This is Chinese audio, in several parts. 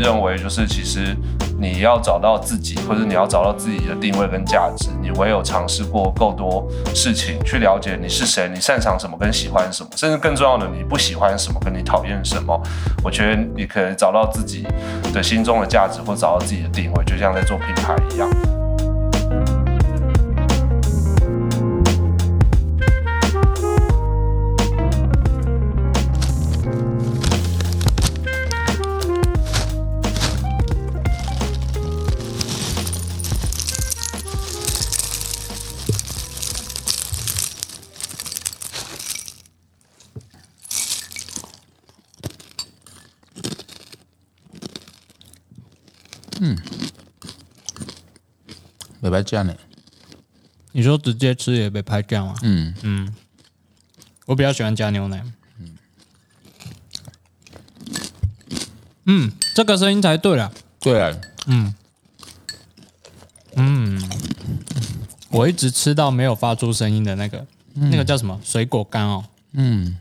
认为，就是其实你要找到自己，或者你要找到自己的定位跟价值，你唯有尝试过够多事情，去了解你是谁，你擅长什么跟喜欢什么，甚至更重要的，你不喜欢什么跟你讨厌什么。我觉得你可能找到自己的心中的价值，或找到自己的定位，就像在做品牌一样。没白酱呢？你说直接吃也被拍掉啊？嗯，嗯，我比较喜欢加牛奶。嗯嗯，这个声音才对了。对啊，嗯嗯，我一直吃到没有发出声音的那个，那个叫什么水果干哦？嗯，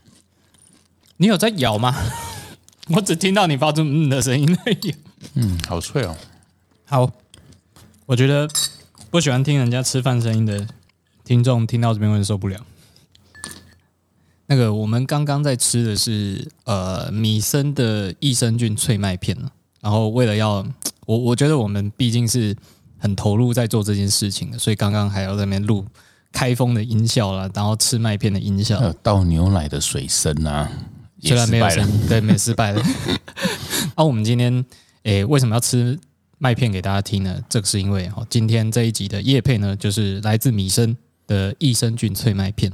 你有在咬吗？我只听到你发出嗯的声音而已。嗯，好脆哦。好，我觉得不喜欢听人家吃饭声音的听众听到这边会受不了。那个，我们刚刚在吃的是呃米森的益生菌脆麦片然后为了要我，我觉得我们毕竟是很投入在做这件事情的，所以刚刚还要在那边录开封的音效啦，然后吃麦片的音效还，有倒牛奶的水声啊，也 虽然没有声音，对，没失败了。啊，我们今天诶、为什么要吃麦片给大家听呢？这个是因为哦，今天这一集的叶配呢，就是来自米生的益生菌脆麦片。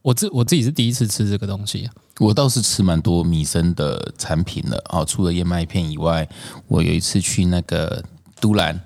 我自我自己是第一次吃这个东西啊，我倒是吃蛮多米生的产品了哦，除了燕麦片以外，我有一次去那个都兰，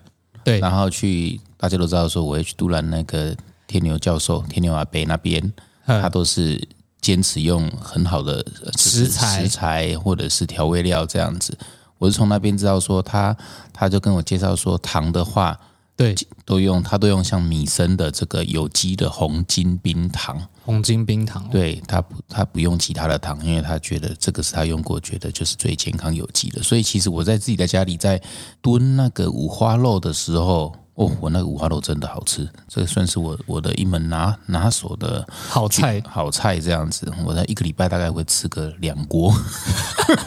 对，然后去大家都知道说我会去都兰那个天牛教授、天牛阿北那边，嗯他都是坚持用很好的食材食材或者是调味料这样子。我是从那边知道说他，他就跟我介绍说糖的话对，都用他都用像米生的这个有机的红金冰糖，红金冰糖，，对他不他不用其他的糖，因为他觉得这个是他用过，觉得就是最健康有机的。所以其实我在自己的家里在炖那个五花肉的时候，哦，我那个五花肉真的好吃，这个算是我我的一门拿拿手的好菜，好菜这样子。我在一个礼拜大概会吃个两锅，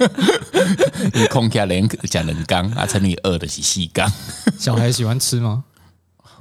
你空下连讲人缸啊，乘以二的是细缸。小孩喜欢吃吗？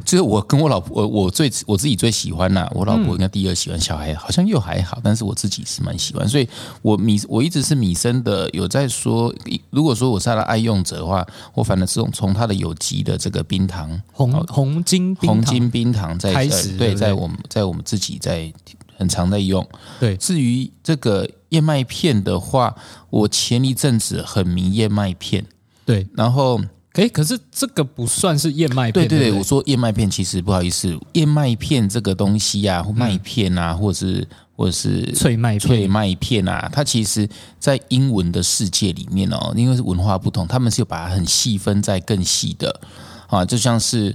就是我跟我老婆，我我最我自己最喜欢呐、我老婆应该第二喜欢，小孩好像又还好，但是我自己是蛮喜欢，所以我米我一直是米生的，有在说，如果说我是他的爱用者的话，我反正是从从他的有机的这个冰糖红红金红金冰糖在开，始对在我们在我们自己在很常在用。对，至于这个燕麦片的话，我前一阵子很迷燕麦片，对，然后。诶，可是这个不算是燕麦片，对对对，我说燕麦片，其实不好意思，燕麦片这个东西啊，或麦片啊，或者是或者是脆麦片。脆麦片啊，它其实在英文的世界里面哦，因为是文化不同，他们是有把它很细分在更细的。啊，就像是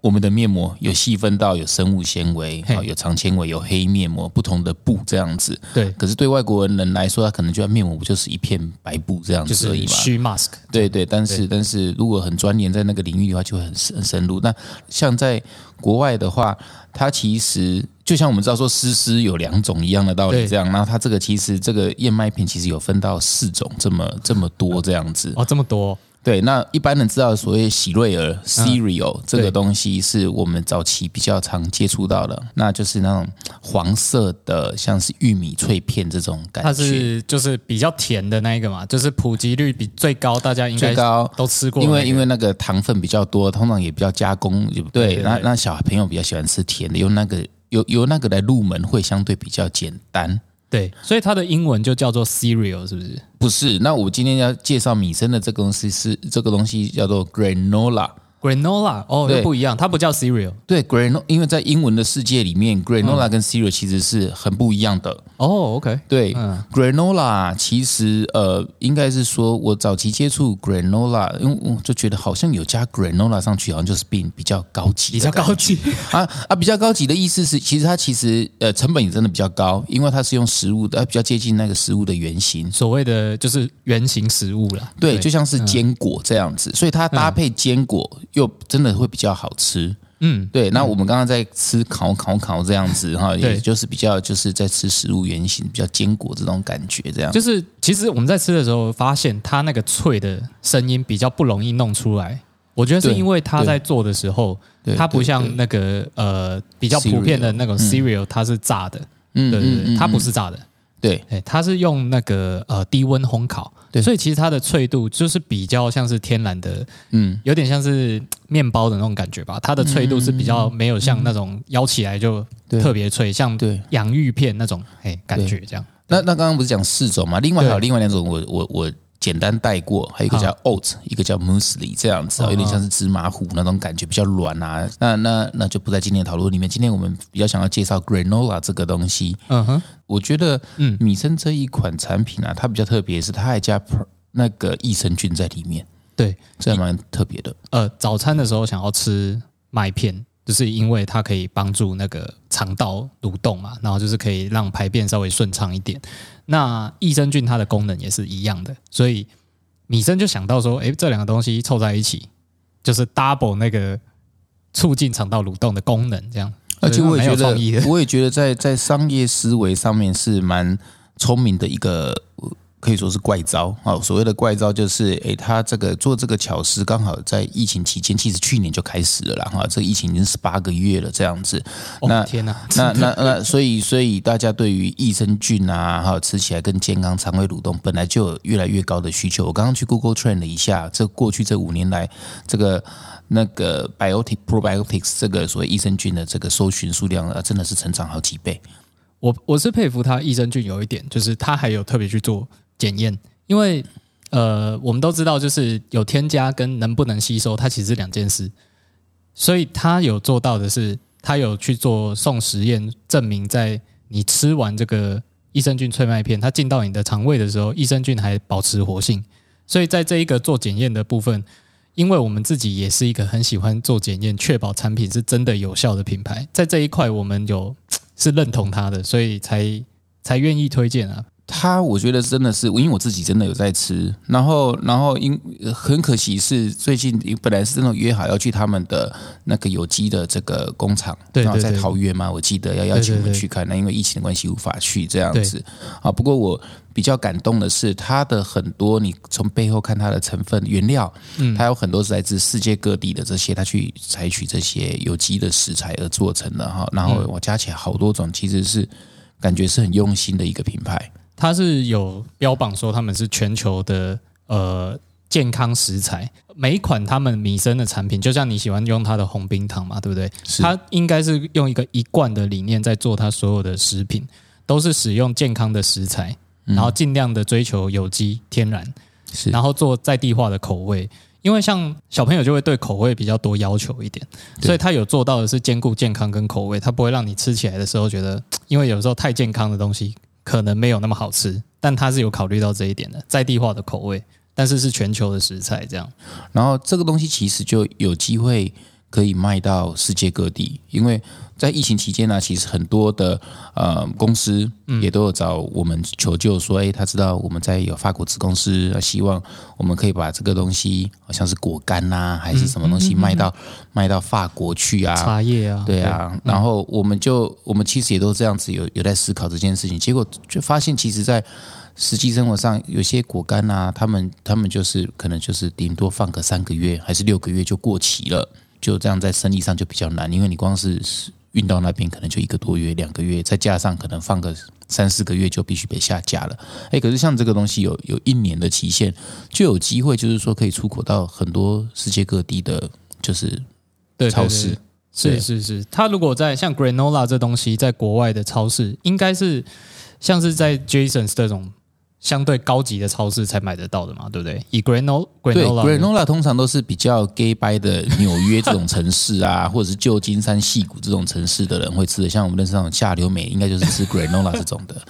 我们的面膜有细分到有生物纤维嘿啊，有长纤维，有黑面膜，不同的布这样子。对，可是对外国人来说，他可能觉得面膜不就是一片白布这样子而已嘛？虚 mask，对对，但是但是如果很钻研在那个领域的话，就会很深很深入。那像在国外的话，它其实就像我们知道说丝丝有两种一样的道理对这样，然后它这个其实这个燕麦片其实有分到四种这么这么多这样子。哦，这么多，对，那一般人知道所谓喜瑞尔 cereal、这个东西是我们早期比较常接触到的，那就是那种黄色的，像是玉米脆片这种感觉。它是就是比较甜的那一个嘛，就是普及率比最高，大家应该最高。都吃过那个、因为因为那个糖分比较多，通常也比较加工，对不对那那小朋友比较喜欢吃甜的，用那个由由那个来入门会相对比较简单。对，所以它的英文就叫做 cereal，是不是？不是，那我今天要介绍米生的这个东西是这个东西叫做 granola，granola 哦，对。又不一样，它不叫 cereal 对 granola，因为在英文的世界里面，granola 跟 cereal 其实是很不一样的。哦，OK，对、嗯。g r a n o l a 其实呃，应该是说我早期接触 granola，因为我就觉得好像有加 granola 上去，好像就是变比较高级，比较高级，啊啊，比较高级的意思是，其实它其实呃成本也真的比较高，因为它是用食物的，呃比较接近那个食物的原型。所谓的就是原型食物啦。对，就像是坚果这样子，所以它搭配坚果又真的会比较好吃。嗯，对，那我们刚刚在吃烤烤烤这样子哈，对。也就是比较就是在吃食物原型，比较坚果这种感觉这样。就是其实我们在吃的时候发现，它那个脆的声音比较不容易弄出来。我觉得是因为它在做的时候，对它不像那个呃比较普遍的那种 cereal，它是炸的，嗯对对对，它不是是炸的，对哎，它是用那个呃低温烘烤，对所以其实它的脆度就是比较像是天然的，嗯有点像是 面包的那种感觉吧。它的脆度是比较没有像那种咬起来就特别脆，像对。洋芋片那种哎感觉这样。那那刚刚不是讲四种嘛？另外还有另外两种我，我我简单带过，还有一个叫 oat，一个叫 muesli 这样子，啊有点像是芝麻糊那种感觉，比较软啊。那那那就不在今天的讨论里面。今天我们比较想要介绍 granola 这个东西。嗯哼，我觉得，嗯米生这一款产品啊，它比较特别，是它还加那个益生菌在里面，对，这还蛮特别的。呃，早餐的时候想要吃麦片，就是因为它可以帮助那个肠道蠕动嘛，然后就是可以让排便稍微顺畅一点。那益生菌它的功能也是一样的，所以米生就想到说，诶，这两个东西凑在一起，就是 double 那个促进肠道蠕动的功能，这样。而且我也觉得，我也觉得在在商业思维上面是蛮聪明的一个，呃可以说是怪招啊。所谓的怪招就是，诶，他这个做这个巧思，刚好在疫情期间，其实去年就开始了啦哈。这个疫情已经十八个月了，这样子。那哦天哪，那那那，所以所以大家对于益生菌啊，还有吃起来更健康、肠胃蠕动，本来就有越来越高的需求。我刚刚去 Google Trend 了一下，这过去这五年来，这个那个 biotic probiotics 这个所谓益生菌的这个搜寻数量啊，真的是成长好几倍。我我是佩服他益生菌有一点，就是他还有特别去做检验，因为呃，我们都知道，就是有添加跟能不能吸收，它其实是两件事。所以他有做到的是，他有去做送实验，证明在你吃完这个益生菌脆麦片，它进到你的肠胃的时候，益生菌还保持活性。所以在这一个做检验的部分，因为我们自己也是一个很喜欢做检验，确保产品是真的有效的品牌，在这一块我们有是认同它的，所以才才愿意推荐啊。它我觉得真的是，因为我自己真的有在吃，然后然后因很可惜是最近本来是真的约好要去他们的那个有机的这个工厂，然后在对对。对桃园嘛，我记得要邀请我们去看，那因为疫情的关系无法去这样子。啊。不过我比较感动的是，它的很多你从背后看它的成分原料，嗯。它有很多是来自世界各地的这些，它去采取这些有机的食材而做成的哈，然后我加起来好多种，其实是感觉是很用心的一个品牌。它是有标榜说他们是全球的呃健康食材，每一款他们米生的产品，就像你喜欢用它的红冰糖嘛，对不对？是它应该是用一个一贯的理念在做它所有的食品，都是使用健康的食材，然后尽量的追求有机天然，是然后做在地化的口味。因为像小朋友就会对口味比较多要求一点，所以他有做到的是兼顾健康跟口味，它不会让你吃起来的时候觉得，因为有时候太健康的东西可能没有那么好吃，但他是有考虑到这一点的，在地化的口味，但是是全球的食材这样。然后这个东西其实就有机会可以卖到世界各地，因为在疫情期间呢、其实很多的呃公司也都有找我们求救，说，哎，他知道我们在有法国子公司，呃希望我们可以把这个东西，好像是果干呐、还是什么东西卖到卖到法国去啊，茶叶啊，对啊，然后我们就我们其实也都这样子有有在思考这件事情，结果就发现其实，在实际生活上，有些果干啊，他们他们就是可能就是顶多放个三个月还是六个月就过期了，就这样在生意上就比较难，因为你光是运到那边可能就一个多月、两个月，再加上可能放个三四个月就必须被下架了。哎，可是像这个东西有有一年的期限，就有机会就是说可以出口到很多世界各地的，就是对超市是是是，它如果在像 granola 这东西，在国外的超市，应该是像是在 Jasons 这种相对高级的超市才买得到的嘛，对不对？以 granola 对 granola，granola 通常都是比较 gay by 的纽约这种城市啊，或者是旧金山、戏谷这种城市的人会吃的。像我们认识那种下流美，应该就是吃 granola 这种的。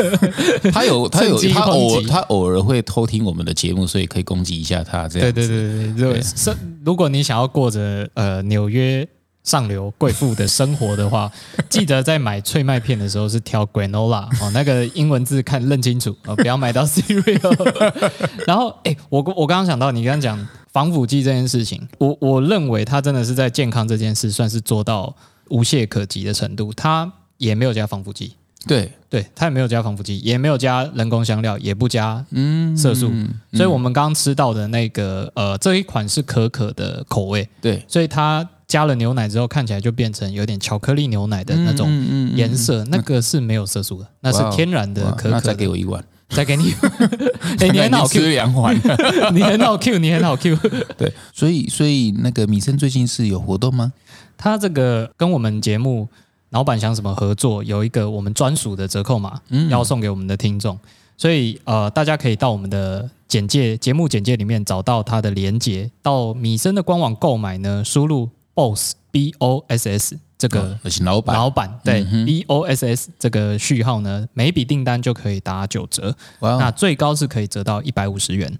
他有他有他偶他偶尔会偷听我们的节目，所以可以攻击一下他这样子。对对对对对，如是如果你想要过着呃纽约上流贵妇的生活的话，记得在买脆麦片的时候是挑 granola 哦，那个英文字看认清楚哦，不要买到 cereal。然后哎，我我刚刚想到你刚刚讲防腐剂这件事情，我我认为它真的是在健康这件事算是做到无懈可击的程度，它也没有加防腐剂。对。对，它也没有加防腐剂，也没有加人工香料，也不加嗯。色素，嗯。所以我们刚刚吃到的那个呃这一款是可可的口味，对。所以它加了牛奶之后看起来就变成有点巧克力牛奶的那种颜色，那个是没有色素的，那是天然的哇那再可可的。给我一碗。再给你，哎，你很好吃 Q，两碗。你很好 Q，你很好 Q。对，所以所以那个米生最近是有活动吗？他这个跟我们节目老板想什么合作，有一个我们专属的折扣码，要送给我们的听众，所以呃，大家可以到我们的简介节目简介里面找到它的连接，到米生的官网购买呢，输入 boss b o s s 这个老板老板对 b o s s 这个序号呢，每一笔订单就可以打九折。那最高是可以折到一百五十元。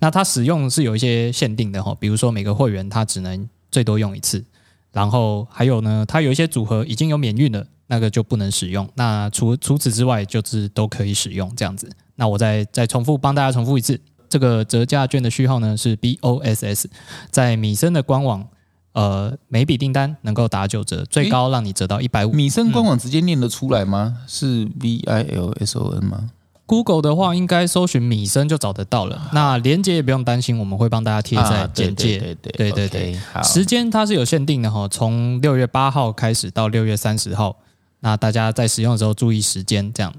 那它使用是有一些限定的哈，比如说每个会员他只能最多用一次，然后还有呢，它有一些组合已经有免运了，那个就不能使用。那除除此之外，就是都可以使用这样子。那我再再重复帮大家重复一次，这个折价券的序号呢是 B O S S，在米森的官网。呃，每笔订单能够打九折，最高让你折到一百五。米生官网直接念得出来吗？是 V I L S O N 吗？Google 的话，应该搜寻米生就找得到了。那连接也不用担心，我们会帮大家贴在简介。对对对时间它是有限定的哈，从六月八号开始到六月三十号。那大家在使用的时候注意时间，这样。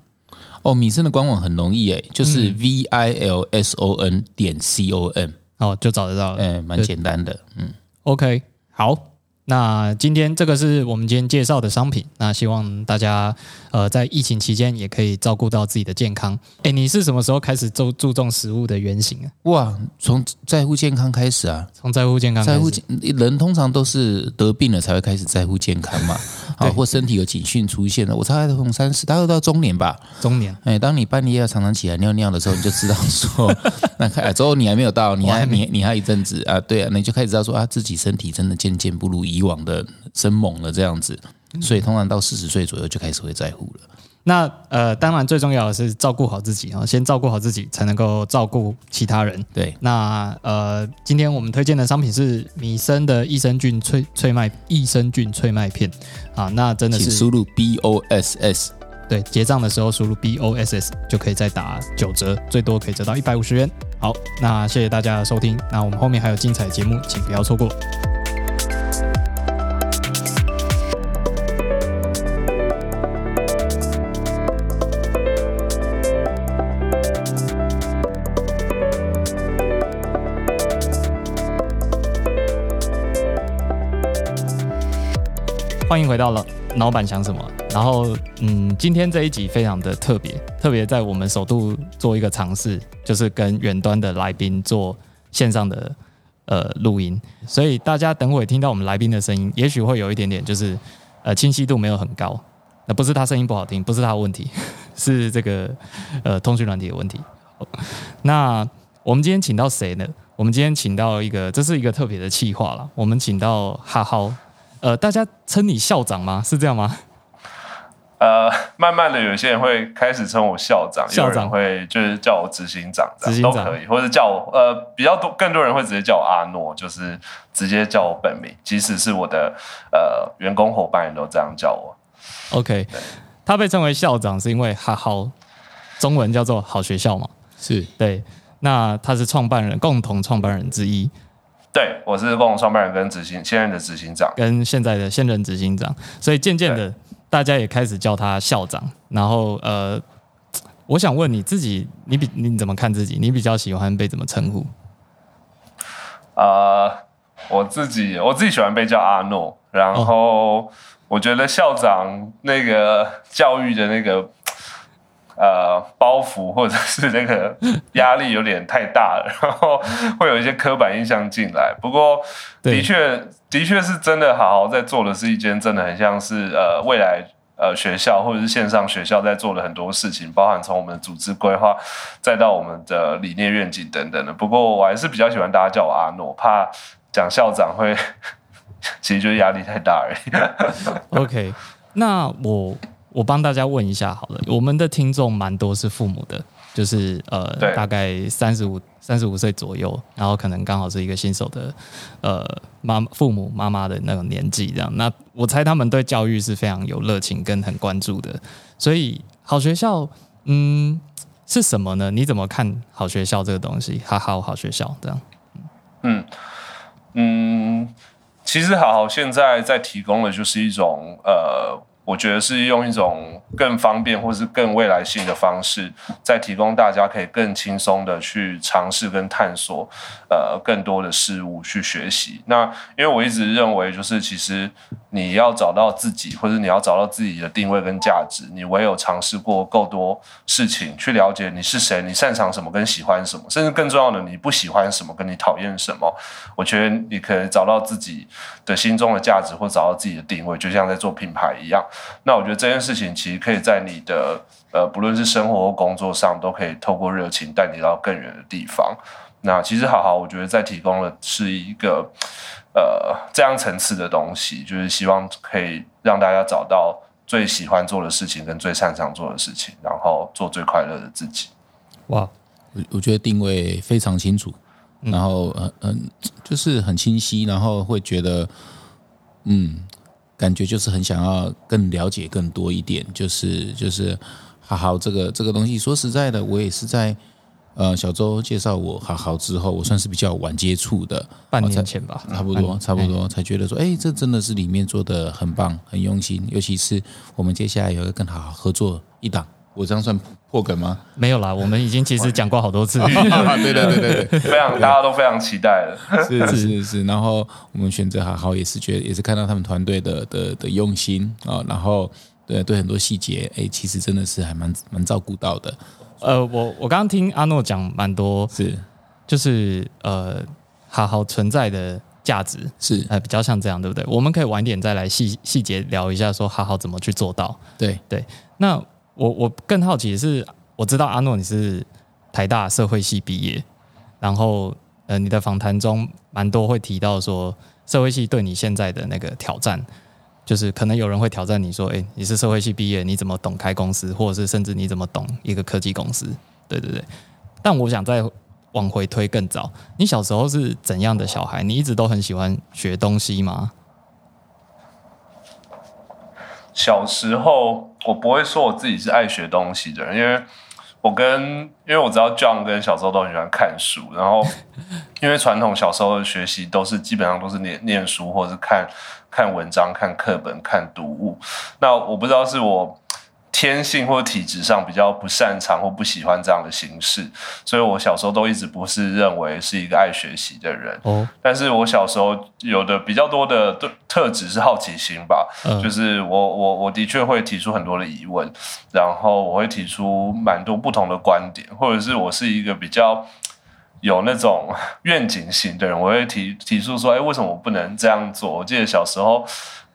哦，米生的官网很容易诶，就是嗯 V I L S O N 点 C O M，哦，就找得到了。哎，蛮简单的。嗯，OK，好，那今天这个是我们今天介绍的商品。那希望大家呃在疫情期间也可以照顾到自己的健康。哎，你是什么时候开始注注重食物的原型啊？哇，从在乎健康开始啊，从在乎健康开始在乎健人通常都是得病了才会开始在乎健康嘛，啊，或身体有警讯出现了。我大概从三十，大概到中年吧。中年。哎，当你半夜要常常起来尿尿的时候，你就知道说，那看之后你还没有到，你还还你你还一阵子啊，对啊，你就开始知道说啊，自己身体真的渐渐不如以往的生猛了这样子，所以通常到四十岁左右就开始会在乎了。那呃，当然最重要的是照顾好自己啊，先照顾好自己，才能够照顾其他人。对，那呃，今天我们推荐的商品是米生的益生菌脆脆麦益生菌脆麦片啊，那真的是输入 B O S S。对结账的时候输入 B O S S 就可以再打九折，最多可以折到一百五十元。好，那谢谢大家的收听，那我们后面还有精彩节目，请不要错过。欢迎回到了老板想什么。然后，嗯，今天这一集非常的特别，特别在我们首度做一个尝试，就是跟远端的来宾做线上的呃录音，所以大家等会听到我们来宾的声音，也许会有一点点就是呃清晰度没有很高，那不是他声音不好听，不是他的问题，是这个呃通讯软体的问题。那我们今天请到谁呢？我们今天请到一个，这是一个特别的企划了。我们请到哈浩，呃，大家称你校长吗？是这样吗？呃，慢慢的有些人会开始称我校长，校长有人会就是叫我执行长，执行长都可以，或者叫我呃比较多更多人会直接叫我阿诺，就是直接叫我本名，即使是我的呃员工伙伴也都这样叫我。OK，他被称为校长是因为哈好，中文叫做好学校嘛。是对，那他是创办人，共同创办人之一，对，我是共同创办人跟执行现任的执行长。跟现在的现任执行长，所以渐渐的大家也开始叫他校长。然后呃，我想问你自己，你比你怎么看自己？你比较喜欢被怎么称呼？呃，我自己我自己喜欢被叫阿诺，然后我觉得校长那个教育的那个呃包袱或者是那个压力有点太大了，然后 会有一些刻板印象进来。不过的确的确是真的好好在做的是一件真的很像是呃未来。呃，学校或者是线上学校在做了很多事情，包含从我们的组织规划，再到我们的理念愿景等等的。不过我还是比较喜欢大家叫我阿诺，怕讲校长会，其实就是压力太大而已。OK，那我我帮大家问一下好了，我们的听众蛮多是父母的，就是呃，大概三十五。三十五岁左右，然后可能刚好是一个新手的，呃，妈父母妈妈的那种年纪，这样。那我猜他们对教育是非常有热情跟很关注的。所以好学校，嗯，是什么呢？你怎么看好学校这个东西？哈好好学校这样。嗯嗯，其实好好现在在提供的就是一种呃。我觉得是用一种更方便或是更未来性的方式，在提供大家可以更轻松的去尝试跟探索，呃，更多的事物去学习。那因为我一直认为，就是其实你要找到自己，或者你要找到自己的定位跟价值，你唯有尝试过够多事情，去了解你是谁，你擅长什么跟喜欢什么，甚至更重要的，你不喜欢什么跟你讨厌什么。我觉得你可以找到自己的心中的价值，或找到自己的定位，就像在做品牌一样。那我觉得这件事情其实可以在你的呃，不论是生活或工作上，都可以透过热情带你到更远的地方。那其实好好，我觉得在提供的是一个呃这样层次的东西，就是希望可以让大家找到最喜欢做的事情跟最擅长做的事情，然后做最快乐的自己。哇，我我觉得定位非常清楚，然后嗯嗯，就是很清晰，然后会觉得嗯。感觉就是很想要更了解更多一点，就是就是好好这个这个东西。说实在的，我也是在呃小周介绍我好好之后，我算是比较晚接触的，半年前吧，差不多差不多才觉得说，哎，这真的是里面做的很棒，很用心。尤其是我们接下来有一个更好合作一档，我这样算破梗吗？没有啦，我们已经其实讲过好多次，对对对对对，非常大家都非常期待了，是是是是。然后我们选择好好也是觉得也是看到他们团队的的的用心啊，然后对对很多细节，哎，其实真的是还蛮蛮照顾到的。呃，我我刚刚听阿诺讲蛮多，是就是呃好好存在的价值是呃比较像这样，对不对？我们可以晚点再来细细节聊一下，说好好怎么去做到。对对，那。我我更好奇的是，我知道阿诺你是台大社会系毕业，然后呃，你的访谈中蛮多会提到说，社会系对你现在的那个挑战，就是可能有人会挑战你说，哎，你是社会系毕业，你怎么懂开公司，或者是甚至你怎么懂一个科技公司？对对对。但我想再往回推更早，你小时候是怎样的小孩？你一直都很喜欢学东西吗？小时候，我不会说我自己是爱学东西的人，因为我跟因为我知道 John 跟小时候都很喜欢看书，然后因为传统小时候的学习都是基本上都是念念书或者是看看文章、看课本、看读物，那我不知道是我。天性或体质上比较不擅长或不喜欢这样的形式，所以我小时候都一直不是认为是一个爱学习的人。哦，但是我小时候有的比较多的特特质是好奇心吧，就是我我我的确会提出很多的疑问，然后我会提出蛮多不同的观点，或者是我是一个比较有那种愿景型的人，我会提提出说，哎，为什么我不能这样做？我记得小时候。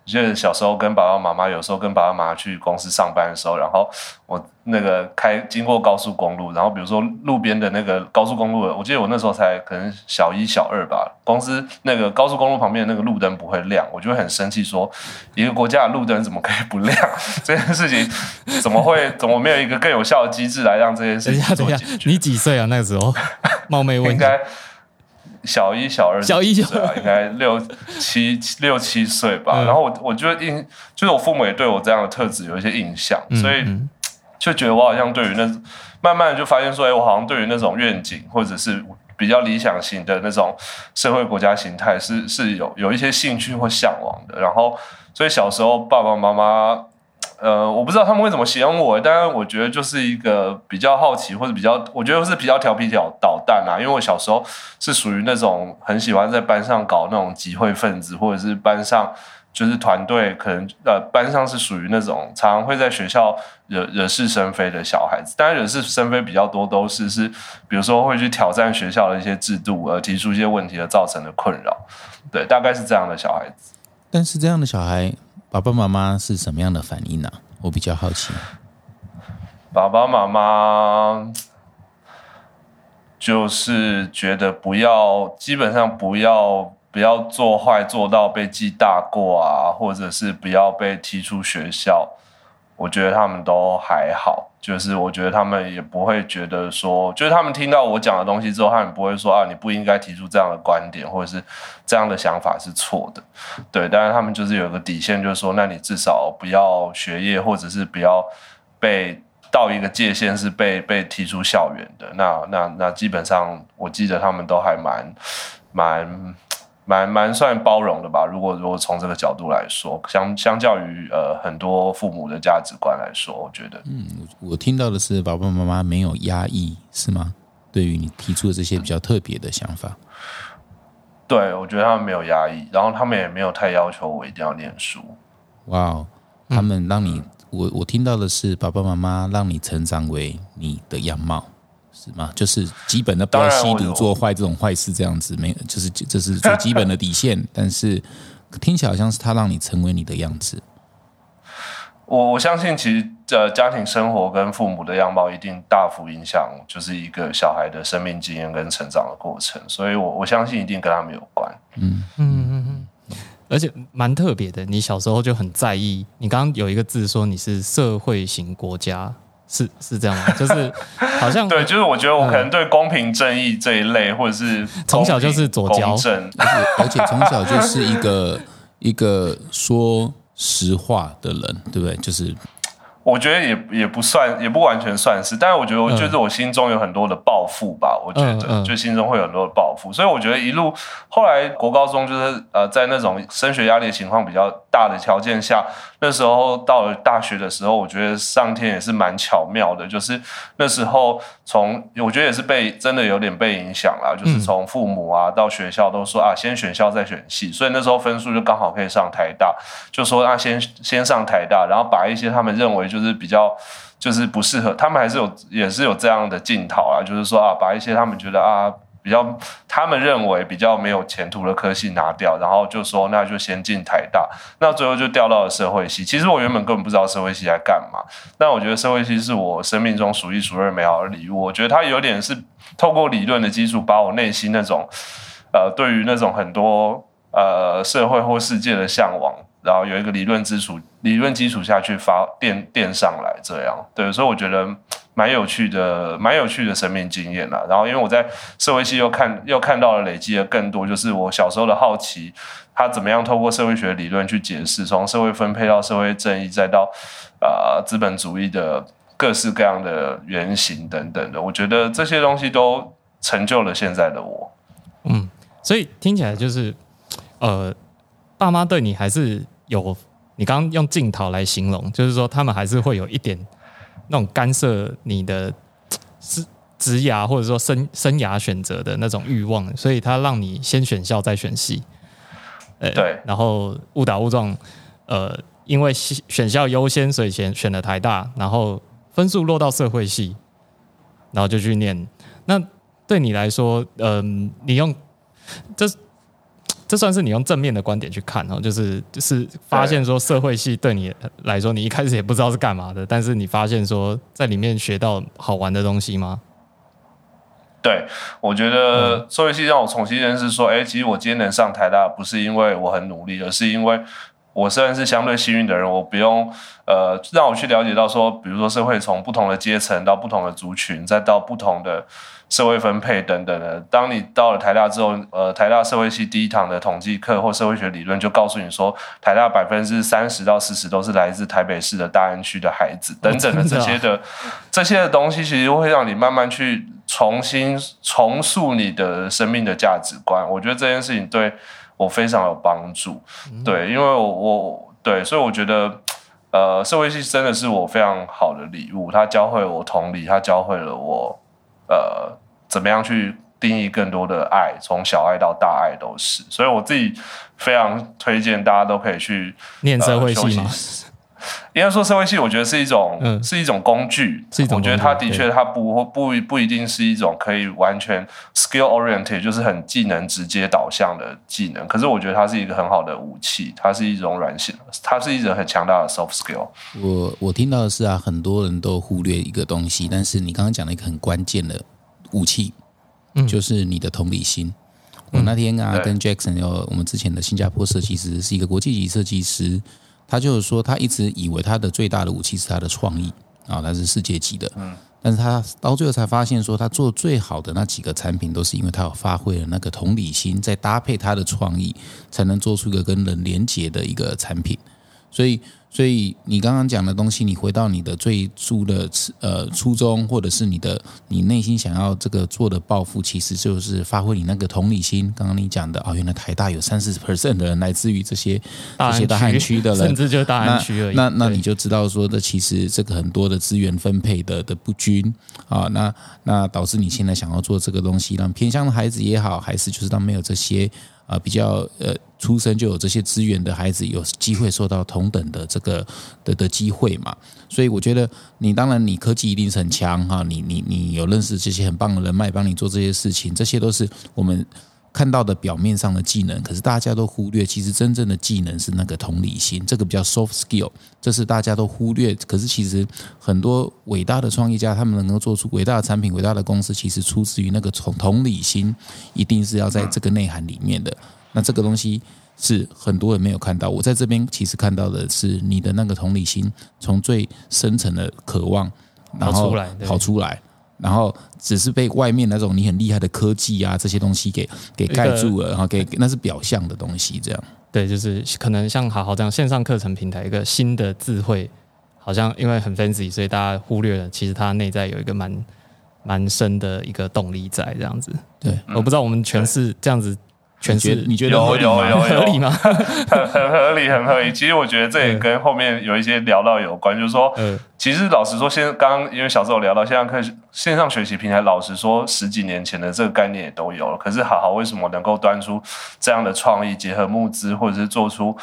就是小时候跟爸爸妈妈，有时候跟爸爸妈妈去公司上班的时候，然后我那个开经过高速公路，然后比如说路边的那个高速公路，我记得我那时候才可能小一小二吧，公司那个高速公路旁边的那个路灯不会亮，我就会很生气，说一个国家的路灯怎么可以不亮？这件事情怎么会怎么没有一个更有效的机制来让这件事情做解决？你几岁啊？那个时候冒昧问。应该。小一、小二、小一、小二，应该六七六七岁吧。然后我我觉得印，就是我父母也对我这样的特质有一些印象，所以就觉得我好像对于那慢慢的就发现说，哎，我好像对于那种愿景或者是比较理想型的那种社会国家形态是是有有一些兴趣或向往的。然后，所以小时候爸爸妈妈。呃，我不知道他们会怎么形容我，但是我觉得就是一个比较好奇或者比较，我觉得是比较调皮调捣蛋啊。因为我小时候是属于那种很喜欢在班上搞那种集会分子，或者是班上就是团队可能呃班上是属于那种常常会在学校惹惹是生非的小孩子，当然惹是生非比较多都是是比如说会去挑战学校的一些制度而提出一些问题而造成的困扰，对，大概是这样的小孩子。但是这样的小孩，爸爸妈妈是什么样的反应呢？我比较好奇。爸爸妈妈就是觉得不要，基本上不要不要做坏，做到被记大过啊，或者是不要被踢出学校。我觉得他们都还好，就是我觉得他们也不会觉得说，就是他们听到我讲的东西之后，他们不会说啊，你不应该提出这样的观点，或者是这样的想法是错的。对，但是他们就是有个底线，就是说，那你至少不要学业，或者是不要被。到一个界限是被被踢出校园的，那那那基本上，我记得他们都还蛮蛮蛮蛮算包容的吧。如果如果从这个角度来说，相相较于呃很多父母的价值观来说，我觉得，嗯，我听到的是爸爸妈妈没有压抑，是吗？对于你提出的这些比较特别的想法，对我觉得他们没有压抑，然后他们也没有太要求我一定要念书。哇哦，他们让你。我我听到的是爸爸妈妈让你成长为你的样貌，是吗？就是基本的不要吸毒做坏这种坏事，这样子没，就是这是最基本的底线。但是听起来好像是他让你成为你的样子。我我相信，其实呃，家庭生活跟父母的样貌一定大幅影响，就是一个小孩的生命经验跟成长的过程。所以我我相信一定跟他们有关。嗯嗯嗯嗯。而且蛮特别的，你小时候就很在意。你刚刚有一个字说你是社会型国家，是是这样吗？就是好像 对，就是我觉得我可能对公平正义这一类，或者是从小就是左交，而且从小就是一个一个说实话的人，对不对？就是。我觉得也也不算，也不完全算是，但是我觉得，我就是我心中有很多的抱负吧。我觉得，就心中会有很多的抱负，所以我觉得一路后来国高中就是呃，在那种升学压力的情况比较大的条件下，那时候到了大学的时候，我觉得上天也是蛮巧妙的，就是那时候从我觉得也是被真的有点被影响了，就是从父母啊到学校都说啊，先选校再选系，所以那时候分数就刚好可以上台大，就说啊先先上台大，然后把一些他们认为就就是比较，就是不适合他们，还是有也是有这样的镜头啊，就是说啊，把一些他们觉得啊比较，他们认为比较没有前途的科系拿掉，然后就说那就先进台大，那最后就调到了社会系。其实我原本根本不知道社会系在干嘛，但我觉得社会系是我生命中数一数二美好的礼物。我觉得它有点是透过理论的基础，把我内心那种呃对于那种很多呃社会或世界的向往。然后有一个理论基础，理论基础下去发电电上来，这样对，所以我觉得蛮有趣的，蛮有趣的生命经验啦。然后因为我在社会系又看又看到了累积的更多，就是我小时候的好奇，他怎么样透过社会学理论去解释，从社会分配到社会正义，再到啊资本主义的各式各样的原型等等的，我觉得这些东西都成就了现在的我。嗯，所以听起来就是呃，爸妈对你还是。有，你刚刚用镜头来形容，就是说他们还是会有一点那种干涉你的职职涯或者说生生涯选择的那种欲望，所以他让你先选校再选系，呃，对，然后误打误撞，呃，因为选校优先，所以选选了台大，然后分数落到社会系，然后就去念。那对你来说，嗯，你用这。这算是你用正面的观点去看哦，就是就是发现说社会系对你来说，你一开始也不知道是干嘛的，但是你发现说在里面学到好玩的东西吗？对，我觉得社会系让我重新认识说，哎，其实我今天能上台大，不是因为我很努力，而是因为我虽然是相对幸运的人，我不用呃让我去了解到说，比如说社会从不同的阶层到不同的族群，再到不同的。社会分配等等的，当你到了台大之后，呃，台大社会系第一堂的统计课或社会学理论就告诉你说，台大百分之三十到四十都是来自台北市的大安区的孩子等等的这些的这些的东西，其实会让你慢慢去重新重塑你的生命的价值观。我觉得这件事情对我非常有帮助，对，因为我我对，所以我觉得，呃，社会系真的是我非常好的礼物，它教会我同理，它教会了我。呃，怎么样去定义更多的爱，从小爱到大爱都是。所以我自己非常推荐大家都可以去念社会系吗？应该说社会系，我觉得是一种，嗯是一种工具。是一种我觉得它的确，它不不不一定是一种可以完全 skill oriented，就是很技能直接导向的技能。可是我觉得它是一个很好的武器，它是一种软性，它是一种很强大的 soft skill。我我听到的是啊，很多人都忽略一个东西，但是你刚刚讲了一个很关键的武器，嗯就是你的同理心。我那天啊，跟 Jackson 有我们之前的新加坡设计师，是一个国际级设计师，他就是说，他一直以为他的最大的武器是他的创意啊，他是世界级的，嗯，但是他到最后才发现说，他做最好的那几个产品，都是因为他有发挥了那个同理心，再搭配他的创意，才能做出一个跟人连接的一个产品。所以，所以你刚刚讲的东西，你回到你的最初的呃初衷，或者是你的你内心想要这个做的抱负，其实就是发挥你那个同理心。刚刚你讲的哦、原来台大有三十 percent 的人来自于这些大这些大汉区的人，甚至就是大安区而已。对那那你就知道说，这其实这个很多的资源分配的的不均啊，那那导致你现在想要做这个东西，让偏乡的孩子也好，还是就是让没有这些啊比较呃出生就有这些资源的孩子有机会受到同等的这个的的机会嘛。所以我觉得你当然你科技一定是很强哈，你你你有认识这些很棒的人脉帮你做这些事情，这些都是我们。看到的表面上的技能，可是大家都忽略，其实真正的技能是那个同理心，这个比较 soft skill，这是大家都忽略。可是其实很多伟大的创业家，他们能够做出伟大的产品、伟大的公司，其实出自于那个同同理心，一定是要在这个内涵里面的。那这个东西是很多人没有看到，我在这边其实看到的是你的那个同理心，从最深层的渴望，然后跑出来跑出来。然后只是被外面那种你很厉害的科技啊这些东西给给盖住了，然后给那是表象的东西，这样。对，就是可能像好好这样线上课程平台一个新的智慧，好像因为很 fancy，所以大家忽略了，其实它内在有一个蛮蛮深的一个动力在这样子。对，我不知道我们诠释这样子诠你觉你觉得有合理吗有有合理吗？很很合理，很合理。其实我觉得这也跟后面有一些聊到有关，就是说，呃，其实老实说，现在刚刚因为小时候聊到线上课线上学习平台，老实说十几年前的这个概念也都有了。可是好好为什么能够端出这样的创意，结合募资，或者是做出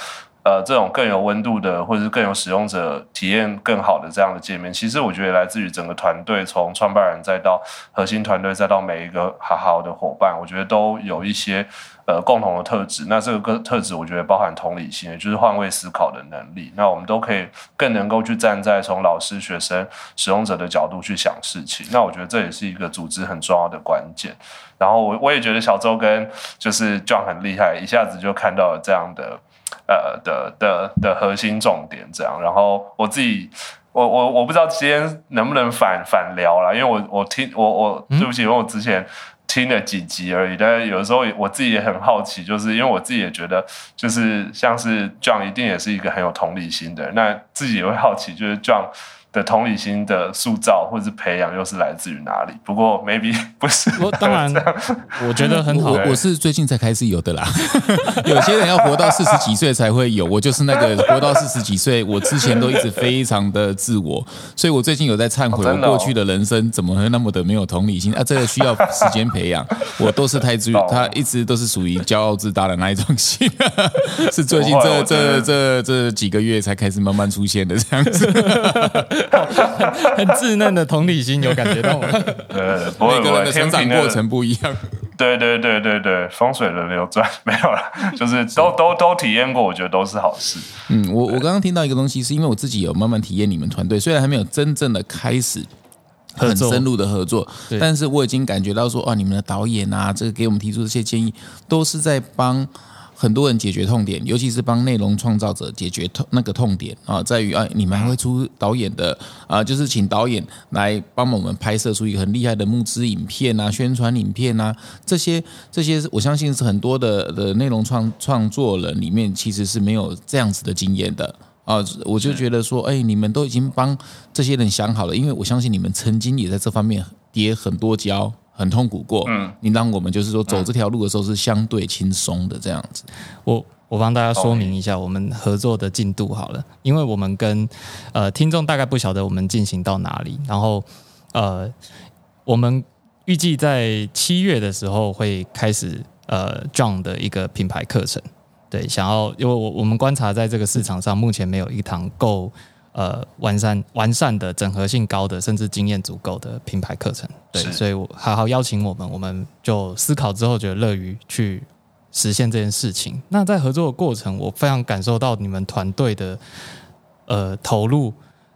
呃这种更有温度的，或者是更有使用者体验更好的这样的界面？其实我觉得来自于整个团队，从创办人再到核心团队，再到每一个好好的伙伴，我觉得都有一些。呃，共同的特质，那这个个特质，我觉得包含同理心，也就是换位思考的能力。那我们都可以更能够去站在从老师、学生、使用者的角度去想事情。那我觉得这也是一个组织很重要的关键。然后我我也觉得小周跟就是 John 很厉害，一下子就看到了这样的呃的的的核心重点。这样，然后我自己。我我我不知道今天能不能反反聊啦，因为我我听我我对不起，因为我之前听了几集而已，但是有的时候我自己也很好奇，就是因为我自己也觉得，就是像是 John 一定也是一个很有同理心的人，那自己也会好奇，就是 John 的同理心的塑造或者是培养又是来自于哪里？不过 maybe 不是，我当然我觉得很好我。我是最近才开始有的啦。有些人要活到四十几岁才会有，我就是那个活到四十几岁，我之前都一直非常的自我，所以我最近有在忏悔，我过去的人生怎么会那么的没有同理心啊？这个需要时间培养，我都是太自懂，他一直都是属于骄傲自大的那一种性，是最近这这这这几个月才开始慢慢出现的这样子。很稚嫩的同理心，有感觉到吗？呃，每个人的成长过程不一样。对对对对对，风水轮流转 没有了，就是都都都体验过，我觉得都是好事。嗯，我我刚刚听到一个东西，是因为我自己有慢慢体验你们团队，虽然还没有真正的开始很深入的合作，但是我已经感觉到说，哦，你们的导演啊，这个给我们提出这些建议，都是在帮。很多人解决痛点，尤其是帮内容创造者解决痛那个痛点啊，在于啊，你们还会出导演的啊，就是请导演来帮我们拍摄出一个很厉害的募资影片啊、宣传影片啊，这些这些，我相信是很多的的内容创创作人里面其实是没有这样子的经验的。啊，我就觉得说，哎，你们都已经帮这些人想好了，因为我相信你们曾经也在这方面跌很多跤，很痛苦过。嗯，你让我们就是说走这条路的时候是相对轻松的这样子。我我帮大家说明一下我们合作的进度好了，因为我们跟呃听众大概不晓得我们进行到哪里，然后呃我们预计在七月的时候会开始呃 John 的一个品牌课程。对，想要因为我我们观察在这个市场上，目前没有一堂够呃完善完善的整合性高的，甚至经验足够的品牌课程。对，所以我好好邀请我们，我们就思考之后觉得乐于去实现这件事情。那在合作的过程，我非常感受到你们团队的呃投入。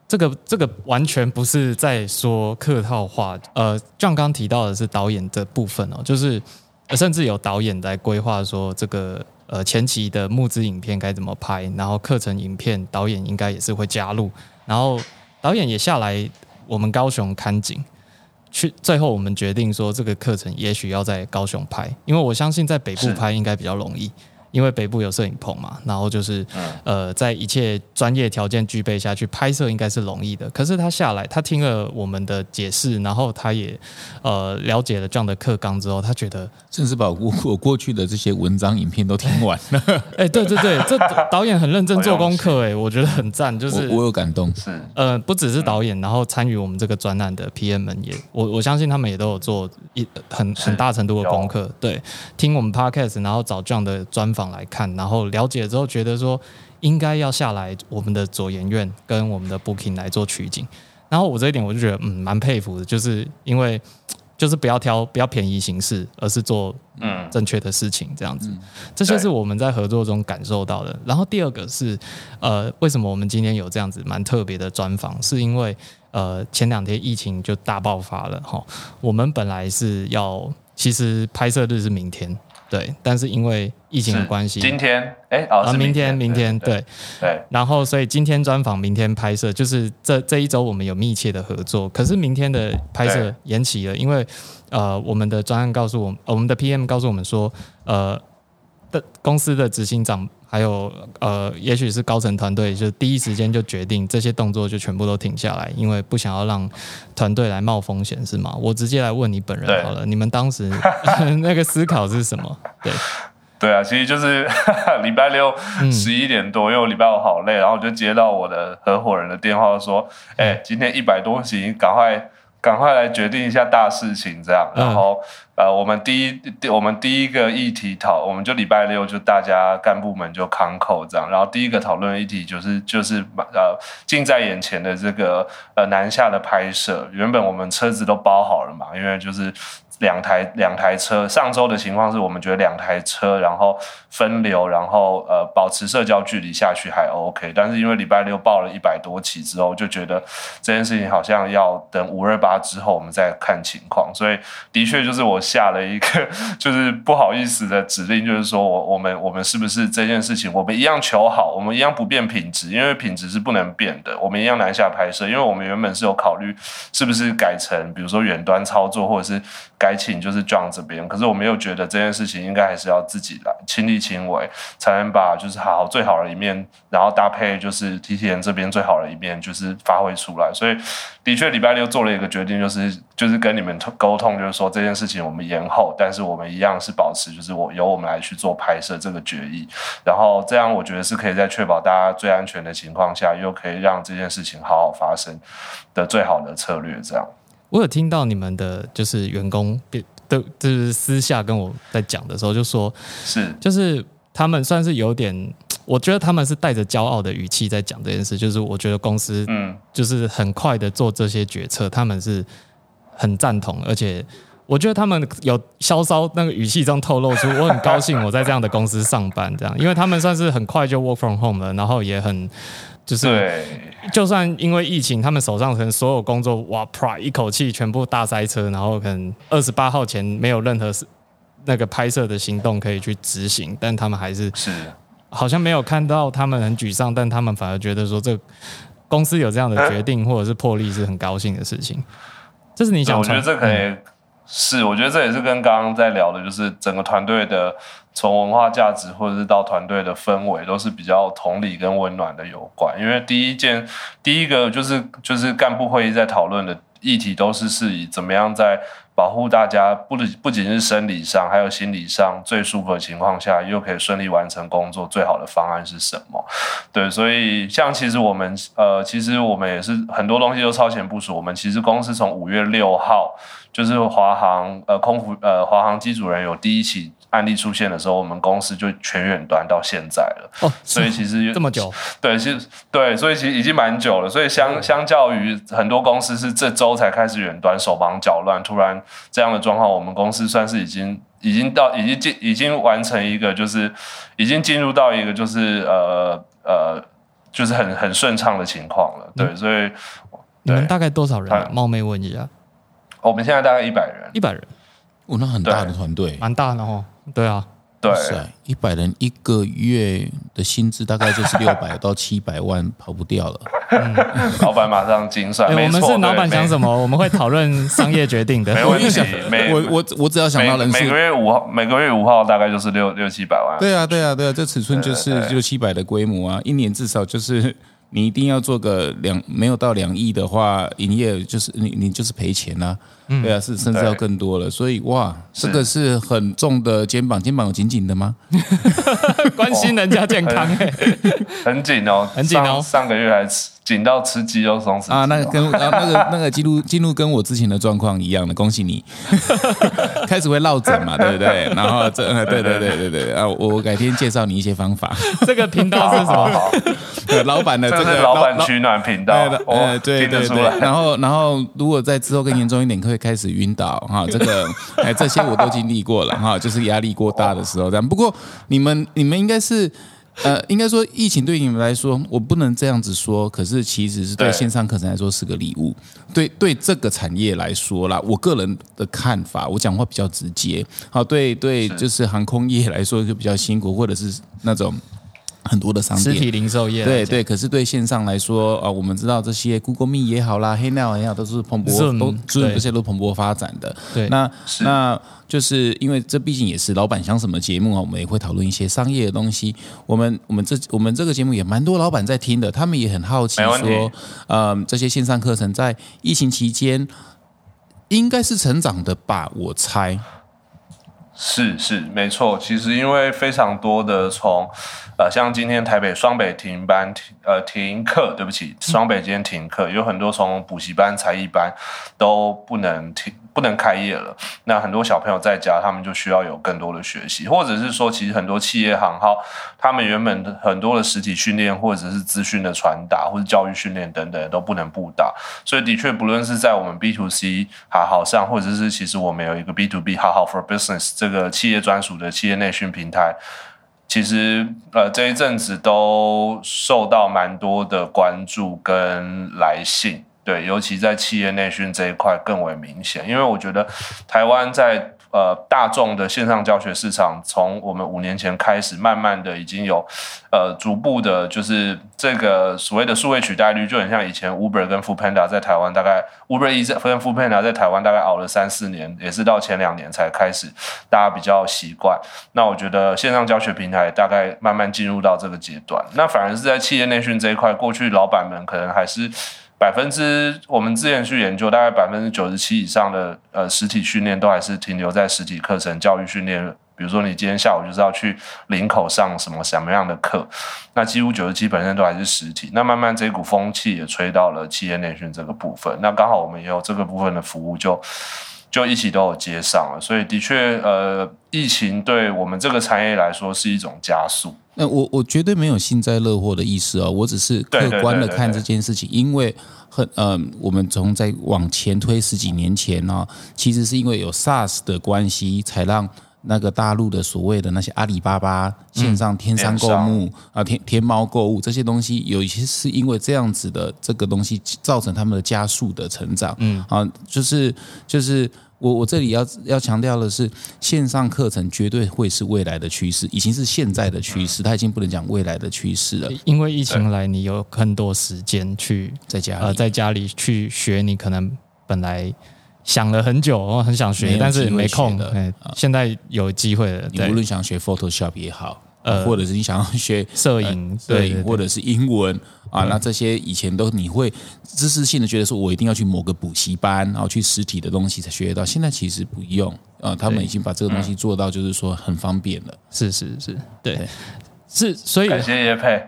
这个这个完全不是在说客套话，呃，像刚刚提到的是导演的部分哦，就是呃甚至有导演在规划说这个呃前期的募资影片该怎么拍，然后课程影片导演应该也是会加入，然后导演也下来我们高雄看景，去最后我们决定说这个课程也许要在高雄拍，因为我相信在北部拍应该比较容易。因为北部有摄影棚嘛，然后就是呃，在一切专业条件具备下去拍摄应该是容易的。可是他下来，他听了我们的解释，然后他也呃了解了这样的课纲之后，他觉得，甚至把我我过去的这些文章、影片都听完了，哎、对对对，这导演很认真做功课，哎，我觉得很赞，就是我我有感动。是呃，不只是导演，然后参与我们这个专案的 PM 们也，我我相信他们也都有做一很很大程度的功课，对，听我们 Podcast，然后找这样的专访来看，然后了解之后觉得说应该要下来我们的左研院跟我们的 Booking 来做取景，然后我这一点我就觉得嗯蛮佩服的，就是因为 就是不要挑不要便宜行事，而是做嗯正确的事情，这样子，这就是我们在合作中感受到的。然后第二个是，呃，为什么我们今天有这样子蛮特别的专访，是因为呃前两天疫情就大爆发了哈，我们本来是要，其实拍摄日是明天，对，但是因为疫情的关系，今天哎哦啊，是明天明对天对，对然后所以今天专访，明天拍摄，就是这这一周我们有密切的合作。可是明天的拍摄延期了，因为呃我们的专案告诉我们，呃我们的 PM 告诉我们说，呃的公司的执行长还有呃也许是高层团队，就第一时间就决定这些动作就全部都停下来，因为不想要让团队来冒风险，是吗？我直接来问你本人好了，你们当时 那个思考是什么？对，对啊，其实就是 礼拜六嗯十一点多，因为我礼拜五好累，然后我就接到我的合伙人的电话说，嗯哎、今天一百多集，赶快赶快来决定一下大事情这样。嗯然后呃，我们第一我们第一个议题讨，我们就礼拜六就大家干部们就康口这样，然后第一个讨论议题就是就是呃近在眼前的这个呃南下的拍摄，原本我们车子都包好了嘛，因为就是。两台两台车，上周的情况是我们觉得两台车，然后分流，然后呃保持社交距离下去还 OK，但是因为礼拜六报了一百多起之后，就觉得这件事情好像要等五二八之后我们再看情况，所以的确就是我下了一个就是不好意思的指令，就是说我我们我们是不是这件事情我们一样求好，我们一样不变品质，因为品质是不能变的，我们一样南下拍摄，因为我们原本是有考虑是不是改成比如说远端操作，或者是该请就是 John 这边，可是我们又觉得这件事情应该还是要自己来亲力亲为，才能把就是好最好的一面，然后搭配就是 T T N 这边最好的一面，就是发挥出来。所以的确礼拜六做了一个决定，就是就是跟你们沟通，就是说这件事情我们延后，但是我们一样是保持就是我由我们来去做拍摄这个决议，然后这样我觉得是可以在确保大家最安全的情况下，又可以让这件事情好好发生的最好的策略，这样。我有听到你们的就是员工的，就是私下跟我在讲的时候，就说是。就是他们算是有点，我觉得他们是带着骄傲的语气在讲这件事，就是我觉得公司嗯，就是很快的做这些决策，他们是很赞同，而且我觉得他们有稍稍那个语气中透露出，我很高兴我在这样的公司上班，这样，因为他们算是很快就 work from home 了，然后也很就是，就算因为疫情，他们手上可能所有工作哇啪一口气全部大塞车，然后可能二十八号前没有任何事那个拍摄的行动可以去执行，但他们还是是。好像没有看到他们很沮丧，但他们反而觉得说这公司有这样的决定或者是魄力是很高兴的事情。这是你，想，我觉得这可以、是，我觉得这也是跟刚刚在聊的，就是整个团队的从文化价值或者是到团队的氛围，都是比较同理跟温暖的有关。因为第一件，第一个就是就是干部会议在讨论的议题，都是是以怎么样在保护大家不不仅是生理上，还有心理上最舒服的情况下，又可以顺利完成工作，最好的方案是什么？对，所以像其实我们呃，其实我们也是很多东西都超前部署。我们其实公司从五月六号，就是华航呃空服呃华航机组人有第一起。案例出现的时候，我们公司就全远端到现在了。哦，所以其实这么久，对，其实对，所以其实已经蛮久了。所以相相较于很多公司是这周才开始远端，手忙脚乱，突然这样的状况，我们公司算是已经已经到已经进已经完成一个，就是已经进入到一个就是呃呃，就是很很顺畅的情况了。对，所以你们大概多少人？冒昧问一下，我们现在大概一百人，一百人，哦，那很大的团队，蛮大的哦。对啊，对，一百人一个月的薪资大概就是六百到七百万，跑不掉了。老板马上精算，我们是老板想什么，我们会讨论商业决定的。没问题，我我我只要想到人数，每个月五号，每个月五号大概就是六六七百万。对啊，对啊，对啊，这尺寸就是六七百的规模啊，一年至少就是你一定要做个两，没有到两亿的话，营业就是你你就是赔钱啊。对啊，是甚至要更多了，所以哇，这个是很重的肩膀，肩膀有紧紧的吗？关心人家健康，很紧哦，很紧哦，上个月还紧到吃鸡肉松弛啊，那跟啊那个那个记录记录跟我之前的状况一样的，恭喜你，开始会落枕嘛，对不对？然后这对对对对对啊，我改天介绍你一些方法。这个频道是什么？老板的这个老板取暖频道，呃对对对，然后然后如果在之后更严重一点，可以。开始晕倒哈，这个 哎，这些我都经历过了哈，就是压力过大的时候这样。不过你们你们应该是呃，应该说疫情对你们来说，我不能这样子说。可是其实是对线上课程来说是个礼物，对对这个产业来说啦，我个人的看法，我讲话比较直接。好，对对，就是航空业来说就比较辛苦，或者是那种。很多的商店，实体零售业，对对，可是对线上来说啊，我们知道这些 Google Meet 也好啦，黑 Now 也好，都是蓬勃都这些都蓬勃发展的。对，那那就是因为这毕竟也是老板想什么节目啊，我们也会讨论一些商业的东西。我们我们这我们这个节目也蛮多老板在听的，他们也很好奇说，嗯，这些线上课程在疫情期间应该是成长的吧？我猜。是是没错，其实因为非常多的从，呃，像今天台北双北停班停呃停课，对不起，双北今天停课，有很多从补习班、才艺班都不能停。不能开业了，那很多小朋友在家，他们就需要有更多的学习，或者是说，其实很多企业行号，他们原本很多的实体训练，或者是资讯的传达，或者教育训练等等，都不能不打。所以，的确，不论是在我们 B to C 还好上，或者是其实我们有一个 B to B 好好 for Business 这个企业专属的企业内训平台，其实呃这一阵子都受到蛮多的关注跟来信。对，尤其在企业内训这一块更为明显，因为我觉得台湾在呃大众的线上教学市场，从我们五年前开始，慢慢的已经有呃逐步的，就是这个所谓的数位取代率，就很像以前 Uber 跟 Foodpanda 在台湾大概 Uber 一跟 Foodpanda 在台湾大概熬了三四年，也是到前两年才开始大家比较习惯。那我觉得线上教学平台大概慢慢进入到这个阶段，那反而是在企业内训这一块，过去老板们可能还是。百分之我们之前去研究，大概百分之九十七以上的呃实体训练都还是停留在实体课程教育训练。比如说你今天下午就是要去领口上什么什么样的课，那几乎九十七本身都还是实体。那慢慢这股风气也吹到了企业内训这个部分。那刚好我们也有这个部分的服务，就一起都有接上了。所以的确，呃，疫情对我们这个产业来说是一种加速。那我我绝对没有幸灾乐祸的意思哦，我只是客观的看这件事情，因为很呃，我们从在往前推十几年前呢，其实是因为有 SARS 的关系，才让那个大陆的所谓的那些阿里巴巴线上天商购物啊，天天猫购物这些东西，有一些是因为这样子的这个东西造成他们的加速的成长，嗯啊，就是就是。我我这里要要强调的是，线上课程绝对会是未来的趋势，已经是现在的趋势，它已经不能讲未来的趋势了。因为疫情来，你有更多时间去在家呃在家里去学，你可能本来想了很久，很想学，但是没空的。现在有机会了。你无论想学 Photoshop 也好。呃或者是你想要学摄影呃对，对对对或者是英文啊，那这些以前都你会知识性的觉得说我一定要去某个补习班，然后去实体的东西才学得到，现在其实不用啊，他们已经把这个东西做到就是说很方便了。是是是，对。对，是，所以感谢叶佩，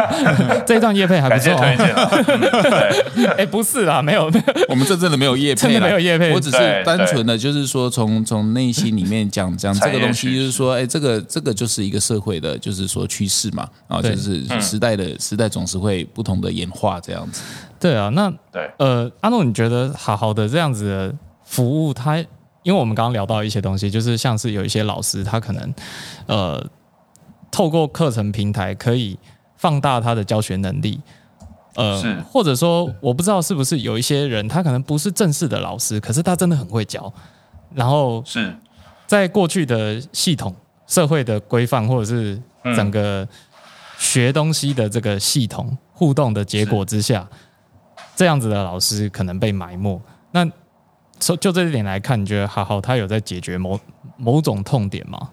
这一段叶配还不感谢。推荐 哎，不是啦，没有没有，我们这真的没有业配真的啦，没有业配我只是对单纯的就是说从从内心里面讲讲这个东西，就是说，哎，这个这个就是一个社会的，就是说趋势嘛，啊，对。就是时代的时代总是会不同的演化这样子。对啊，那对，呃，阿诺，你觉得好好的这样子的服务，它因为我们刚刚聊到一些东西，就是像是有一些老师，他可能呃透过课程平台可以放大他的教学能力，呃是，或者说我不知道是不是有一些人，他可能不是正式的老师，可是他真的很会教，然后是。在过去的系统、社会的规范，或者是整个学东西的这个系统互动的结果之下，这样子的老师可能被埋没。那说就这一点来看，你觉得好好他有在解决某某种痛点吗？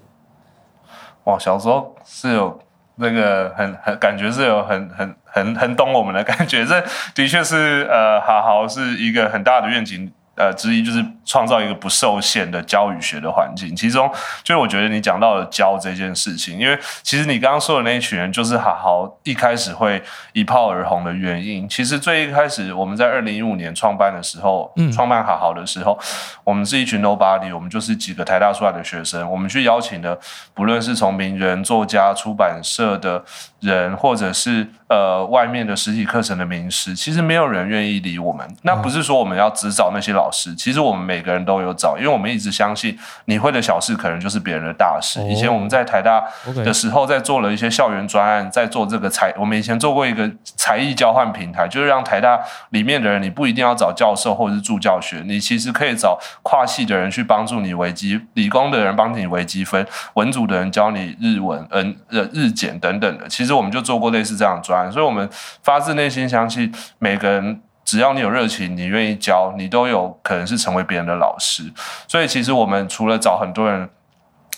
哇，小时候是有那个很很感觉是有很很很很懂我们的感觉，这的确是呃，好好是一个很大的愿景。呃，之一就是创造一个不受限的教与学的环境。其中，就是我觉得你讲到了教这件事情，因为其实你刚刚说的那一群人，就是好好一开始会一炮而红的原因。其实最一开始，我们在二零一五年创办的时候，嗯创办好好的时候，我们是一群 nobody，我们就是几个台大出来的学生，我们去邀请的，不论是从名人、作家、出版社的人，或者是呃外面的实体课程的名师，其实没有人愿意理我们。那不是说我们要只找那些老师，其实我们每个人都有找，因为我们一直相信你会的小事，可能就是别人的大事。哦以前我们在台大的时候，在做了一些校园专案，在做这个才，我们以前做过一个才艺交换平台，就是让台大里面的人，你不一定要找教授或者是助教学，你其实可以找跨系的人去帮助你微积，理工的人帮你微积分，文组的人教你日文、嗯呃日检等等的。其实其实我们就做过类似这样的专案，所以我们发自内心相信每个人。只要你有热情，你愿意教，你都有可能是成为别人的老师。所以，其实我们除了找很多人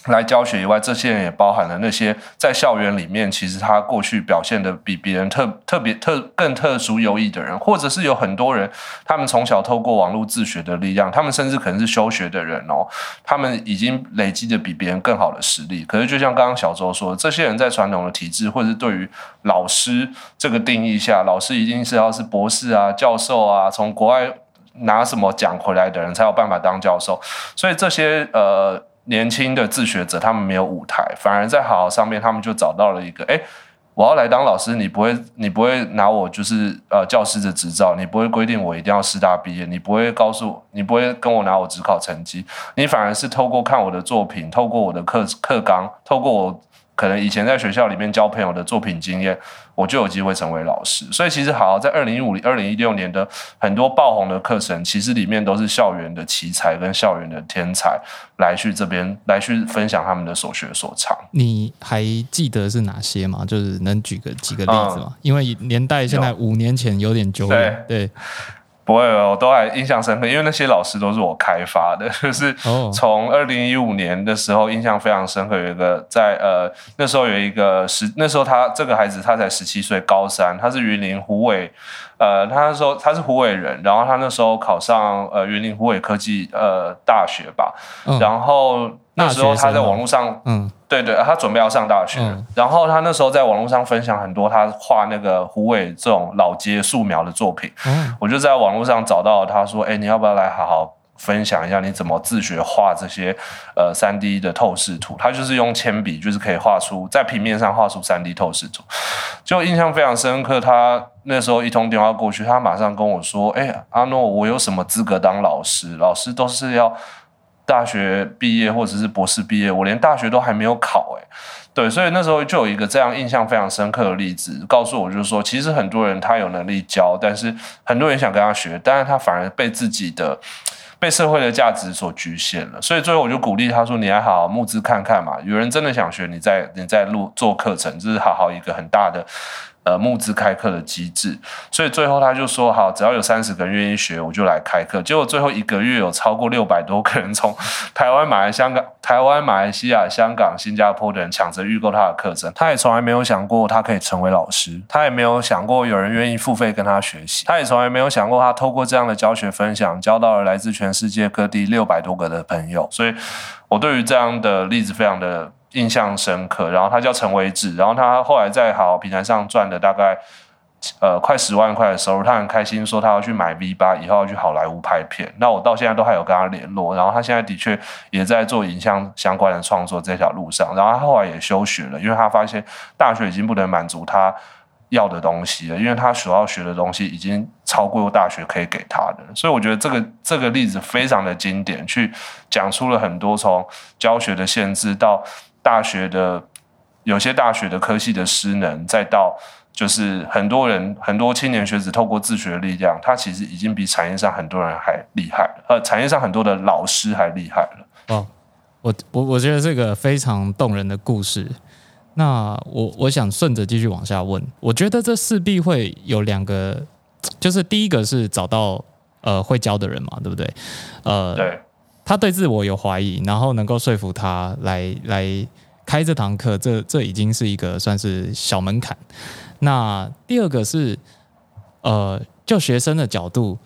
来教学以外，这些人也包含了那些在校园里面，其实他过去表现的比别人特特别特更特殊优异的人，或者是有很多人，他们从小透过网络自学的力量，他们甚至可能是休学的人哦，他们已经累积的比别人更好的实力。可是，就像刚刚小周说，这些人在传统的体制，或者是对于老师这个定义下，老师一定是要是博士啊、教授啊，从国外拿什么奖回来的人才有办法当教授。所以这些呃年轻的自学者，他们没有舞台，反而在好好上面，他们就找到了一个，哎，我要来当老师，你不会，你不会拿我就是呃教师的执照，你不会规定我一定要师大毕业，你不会告诉我，你不会跟我拿我只考成绩，你反而是透过看我的作品，透过我的课课纲，透过我可能以前在学校里面交朋友的作品经验，我就有机会成为老师。所以其实好，在二零一五、二零一六年的很多爆红的课程，其实里面都是校园的奇才跟校园的天才来去这边来去分享他们的所学所长。你还记得是哪些吗？就是能举个几个例子吗？因为年代现在五年前有点久远，对，不会，我都还印象深刻，因为那些老师都是我开发的，就是哦。从二零一五年的时候印象非常深刻。有一个在呃那时候有一个十，那时候他这个孩子他才十七岁，高三，他是云林湖尾，呃，他那时候他是湖尾人，然后他那时候考上呃云林湖尾科技呃大学吧，嗯。然后那时候他在网络上嗯对对，他准备要上大学，嗯然后他那时候在网络上分享很多他画那个湖尾这种老街素描的作品，哦我就在网络上找到他说，哎，你要不要来好好分享一下你怎么自学画这些呃三 D 的透视图？他就是用铅笔，就是可以画出在平面上画出三 D 透视图，就印象非常深刻。他那时候一通电话过去，他马上跟我说，哎，阿诺，我有什么资格当老师？老师都是要。大学毕业或者是博士毕业，我连大学都还没有考哎、对，所以那时候就有一个这样印象非常深刻的例子，告诉我就是说，其实很多人他有能力教，但是很多人想跟他学，但是他反而被自己的被社会的价值所局限了。所以最后我就鼓励他说：“你来好好募资看看嘛，有人真的想学，你再你再录做课程，这是好好一个很大的呃募资开课的机制，所以最后他就说好，只要有三十个人愿意学，我就来开课。结果最后一个月有超过六百多个人从台湾、马来、香港、台湾、马来西亚、香港、新加坡的人抢着预购他的课程。他也从来没有想过他可以成为老师，他也没有想过有人愿意付费跟他学习，他也从来没有想过他透过这样的教学分享，交到了来自全世界各地六百多个的朋友。所以我对于这样的例子非常的。印象深刻，然后他叫陈维志，然后他后来在好平台上赚的大概呃快十万块的收入，他很开心说他要去买 V 八，以后要去好莱坞拍片。那我到现在都还有跟他联络，然后他现在的确也在做影像相关的创作这条路上，然后他后来也休学了，因为他发现大学已经不能满足他。要的东西了，因为他所要学的东西已经超过大学可以给他的，所以我觉得这个这个例子非常的经典，去讲出了很多从教学的限制到大学的有些大学的科系的失能，再到就是很多人很多青年学子透过自学的力量，他其实已经比产业上很多人还厉害了，呃，产业上很多的老师还厉害了。哦，我我我觉得这个非常动人的故事。那我我想顺着继续往下问，我觉得这势必会有两个，就是第一个是找到呃会教的人嘛，对不对？呃，对，他对自我有怀疑，然后能够说服他来来开这堂课，这这已经是一个算是小门槛。那第二个是呃，就学生的角度，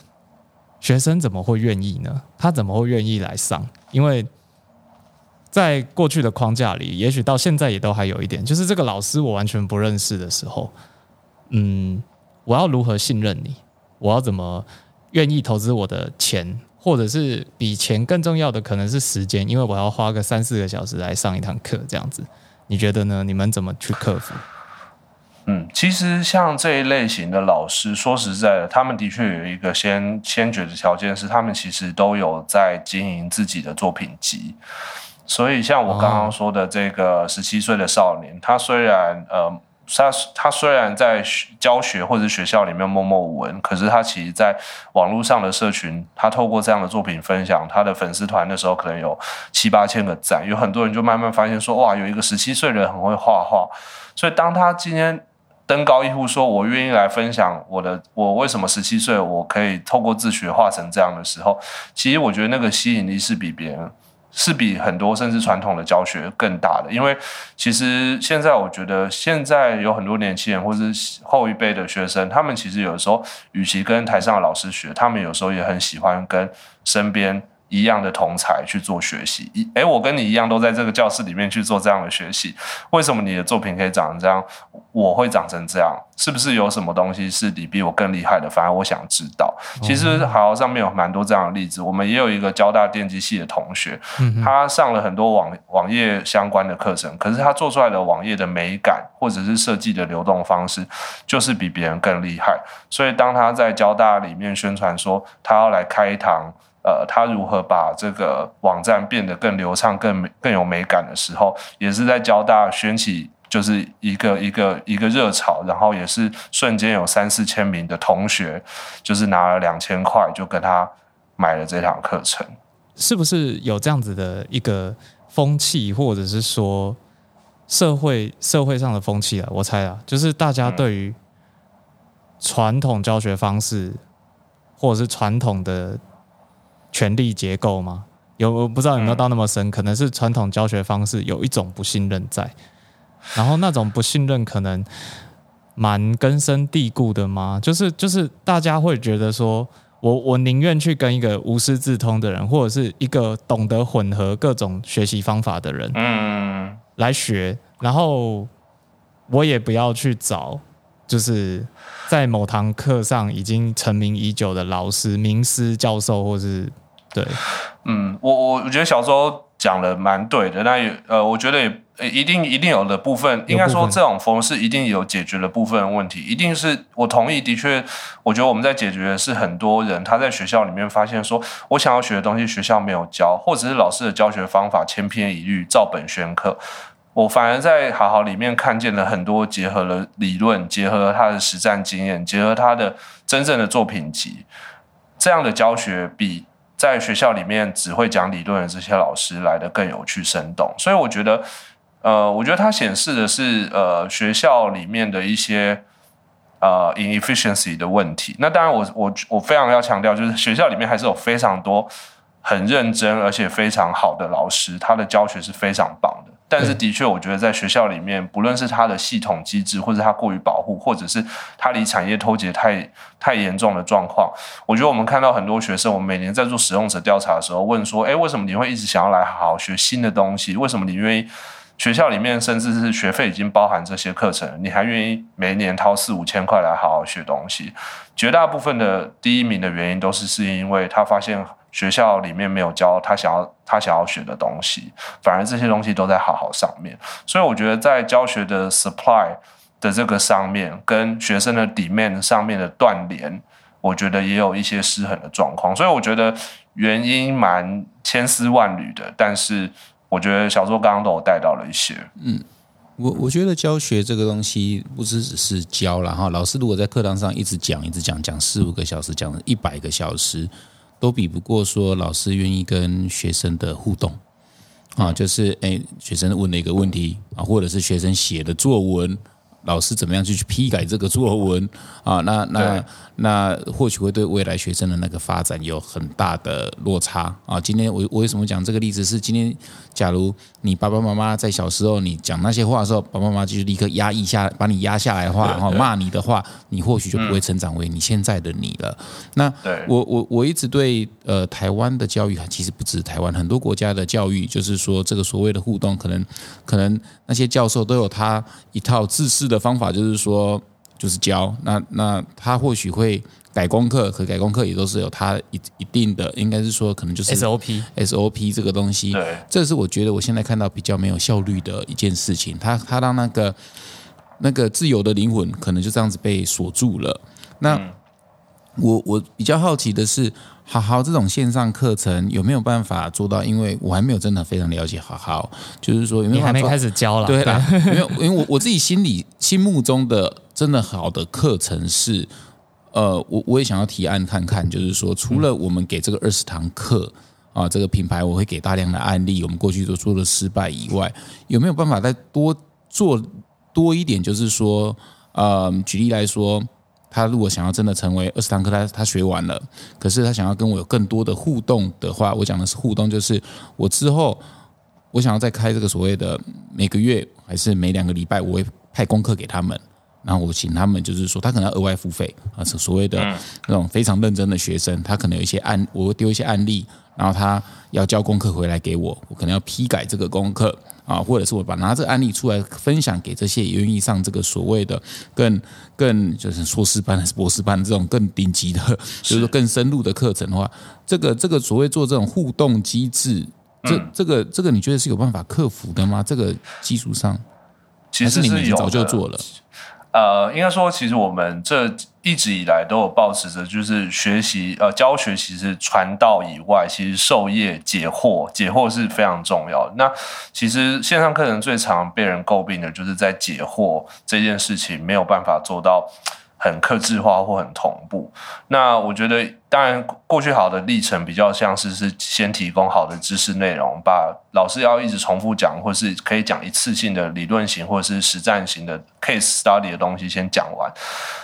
学生怎么会愿意呢？他怎么会愿意来上？因为在过去的框架里，也许到现在也都还有一点，就是这个老师我完全不认识的时候，嗯，我要如何信任你？我要怎么愿意投资我的钱，或者是比钱更重要的可能是时间，因为我要花个三四个小时来上一堂课，这样子，你觉得呢？你们怎么去克服？嗯，其实像这一类型的老师，说实在的，他们的确有一个先先决的条件是，他们其实都有在经营自己的作品集。所以，像我刚刚说的这个十七岁的少年，他虽然呃，他他虽然在教学或者学校里面默默无闻，可是他其实在网络上的社群，他透过这样的作品分享，他的粉丝团的时候可能有七八千个赞，有很多人就慢慢发现说，哇，有一个十七岁的人很会画画。所以，当他今天登高一呼，说我愿意来分享我的，我为什么十七岁我可以透过自学画成这样的时候，其实我觉得那个吸引力是比别人。是比很多甚至传统的教学更大的，因为其实现在我觉得现在有很多年轻人或是后一辈的学生，他们其实有时候与其跟台上的老师学，他们有时候也很喜欢跟身边。一样的同才去做学习，一哎，我跟你一样都在这个教室里面去做这样的学习，为什么你的作品可以长成这样，我会长成这样？是不是有什么东西是你比我更厉害的？反而我想知道。其实好上面有蛮多这样的例子，我们也有一个交大电机系的同学，他上了很多网网页相关的课程，可是他做出来的网页的美感或者是设计的流动方式，就是比别人更厉害。所以当他在交大里面宣传说他要来开一堂。呃，他如何把这个网站变得更流畅、更更有美感的时候，也是在交大掀起就是一个一个一个热潮，然后也是瞬间有三四千名的同学，就是拿了两千块就跟他买了这堂课程。是不是有这样子的一个风气，或者是说社会社会上的风气啊？我猜啊，就是大家对于传统教学方式，或者是传统的。权力结构吗？有我不知道有没有到那么深，可能是传统教学方式有一种不信任在，然后那种不信任可能蛮根深蒂固的吗？就是就是大家会觉得说，我我宁愿去跟一个无师自通的人，或者是一个懂得混合各种学习方法的人，嗯，来学，然后我也不要去找。就是在某堂课上已经成名已久的老师、名师、教授，或是对，嗯，我我我觉得小周讲的蛮对的。那也呃，我觉得也一定一定有的部分，应该说这种方式一定有解决的部分问题，一定是我同意。的确，我觉得我们在解决的是很多人他在学校里面发现说，我想要学的东西学校没有教，或者是老师的教学方法千篇一律、照本宣科。我反而在好好里面看见了很多结合了理论，结合了他的实战经验，结合他的真正的作品集，这样的教学比在学校里面只会讲理论的这些老师来的更有趣生动。所以我觉得，呃，我觉得它显示的是，呃，学校里面的一些呃 inefficiency 的问题。那当然我，我我非常要强调，就是学校里面还是有非常多很认真而且非常好的老师，他的教学是非常棒的。但是的确，我觉得在学校里面，不论是它的系统机制，或者它过于保护，或者是它离产业脱节太太严重的状况，我觉得我们看到很多学生，我们每年在做使用者调查的时候，问说：“哎，为什么你会一直想要来好好学新的东西？为什么你愿意学校里面甚至是学费已经包含这些课程，你还愿意每年掏四五千块来好好学东西？”绝大部分的第一名的原因都是是因为他发现。学校里面没有教他想要他想要学的东西，反而这些东西都在好好上面。所以我觉得在教学的 supply 的这个上面，跟学生的 demand 上面的断联，我觉得也有一些失衡的状况。所以我觉得原因蛮千丝万缕的，但是我觉得小周刚刚都有带到了一些。嗯，我我觉得教学这个东西不只只是教了哈，老师如果在课堂上一直讲一直讲讲四五个小时，讲一百个小时。都比不过说老师愿意跟学生的互动啊，就是哎，学生问了一个问题啊，或者是学生写的作文。老师怎么样去去批改这个作文啊？那那那或许会对未来学生的那个发展有很大的落差啊！今天我我为什么讲这个例子？是今天假如你爸爸妈妈在小时候你讲那些话的时候，爸爸妈妈就立刻压抑下，把你压下来的话，然后骂你的话，你或许就不会成长为你现在的你了。那我我我一直对呃台湾的教育，其实不止台湾，很多国家的教育，就是说这个所谓的互动，可能可能那些教授都有他一套自式的。的方法就是说，就是教那那他或许会改功课，可改功课也都是有它一一定的，应该是说可能就是 SOP SOP 这个东西，对，这是我觉得我现在看到比较没有效率的一件事情。他他让那个那个自由的灵魂可能就这样子被锁住了。那我我比较好奇的是。好好，这种线上课程有没有办法做到？因为我还没有真的非常了解好好，就是说有没有还没开始教了？对，没有，因为我我自己心里心目中的真的好的课程是，呃，我我也想要提案看看，就是说除了我们给这个二十堂课啊，这个品牌我会给大量的案例，我们过去都做了失败以外，有没有办法再多做多一点？就是说，呃，举例来说。他如果想要真的成为二十堂课，他他学完了，可是他想要跟我有更多的互动的话，我讲的是互动，就是我之后我想要再开这个所谓的每个月还是每两个礼拜，我会派功课给他们，然后我请他们就是说他可能要额外付费啊，所谓的那种非常认真的学生，他可能有一些案，我会丢一些案例，然后他要交功课回来给我，我可能要批改这个功课。啊，或者是我把拿这个案例出来分享给这些愿意上这个所谓的更更就是硕士班还是博士班这种更顶级的，就是说更深入的课程的话，这个这个所谓做这种互动机制，这这个这个你觉得是有办法克服的吗？这个基础上，其实你们早就做了。呃，应该说，其实我们这一直以来都有保持着，就是学习呃教学，其实传道以外，其实授业解惑，解惑是非常重要。那其实线上课程最常被人诟病的就是在解惑这件事情没有办法做到。很克制化或很同步，那我觉得当然过去好的历程比较像是是先提供好的知识内容，把老师要一直重复讲，或是可以讲一次性的理论型或者是实战型的 case study 的东西先讲完。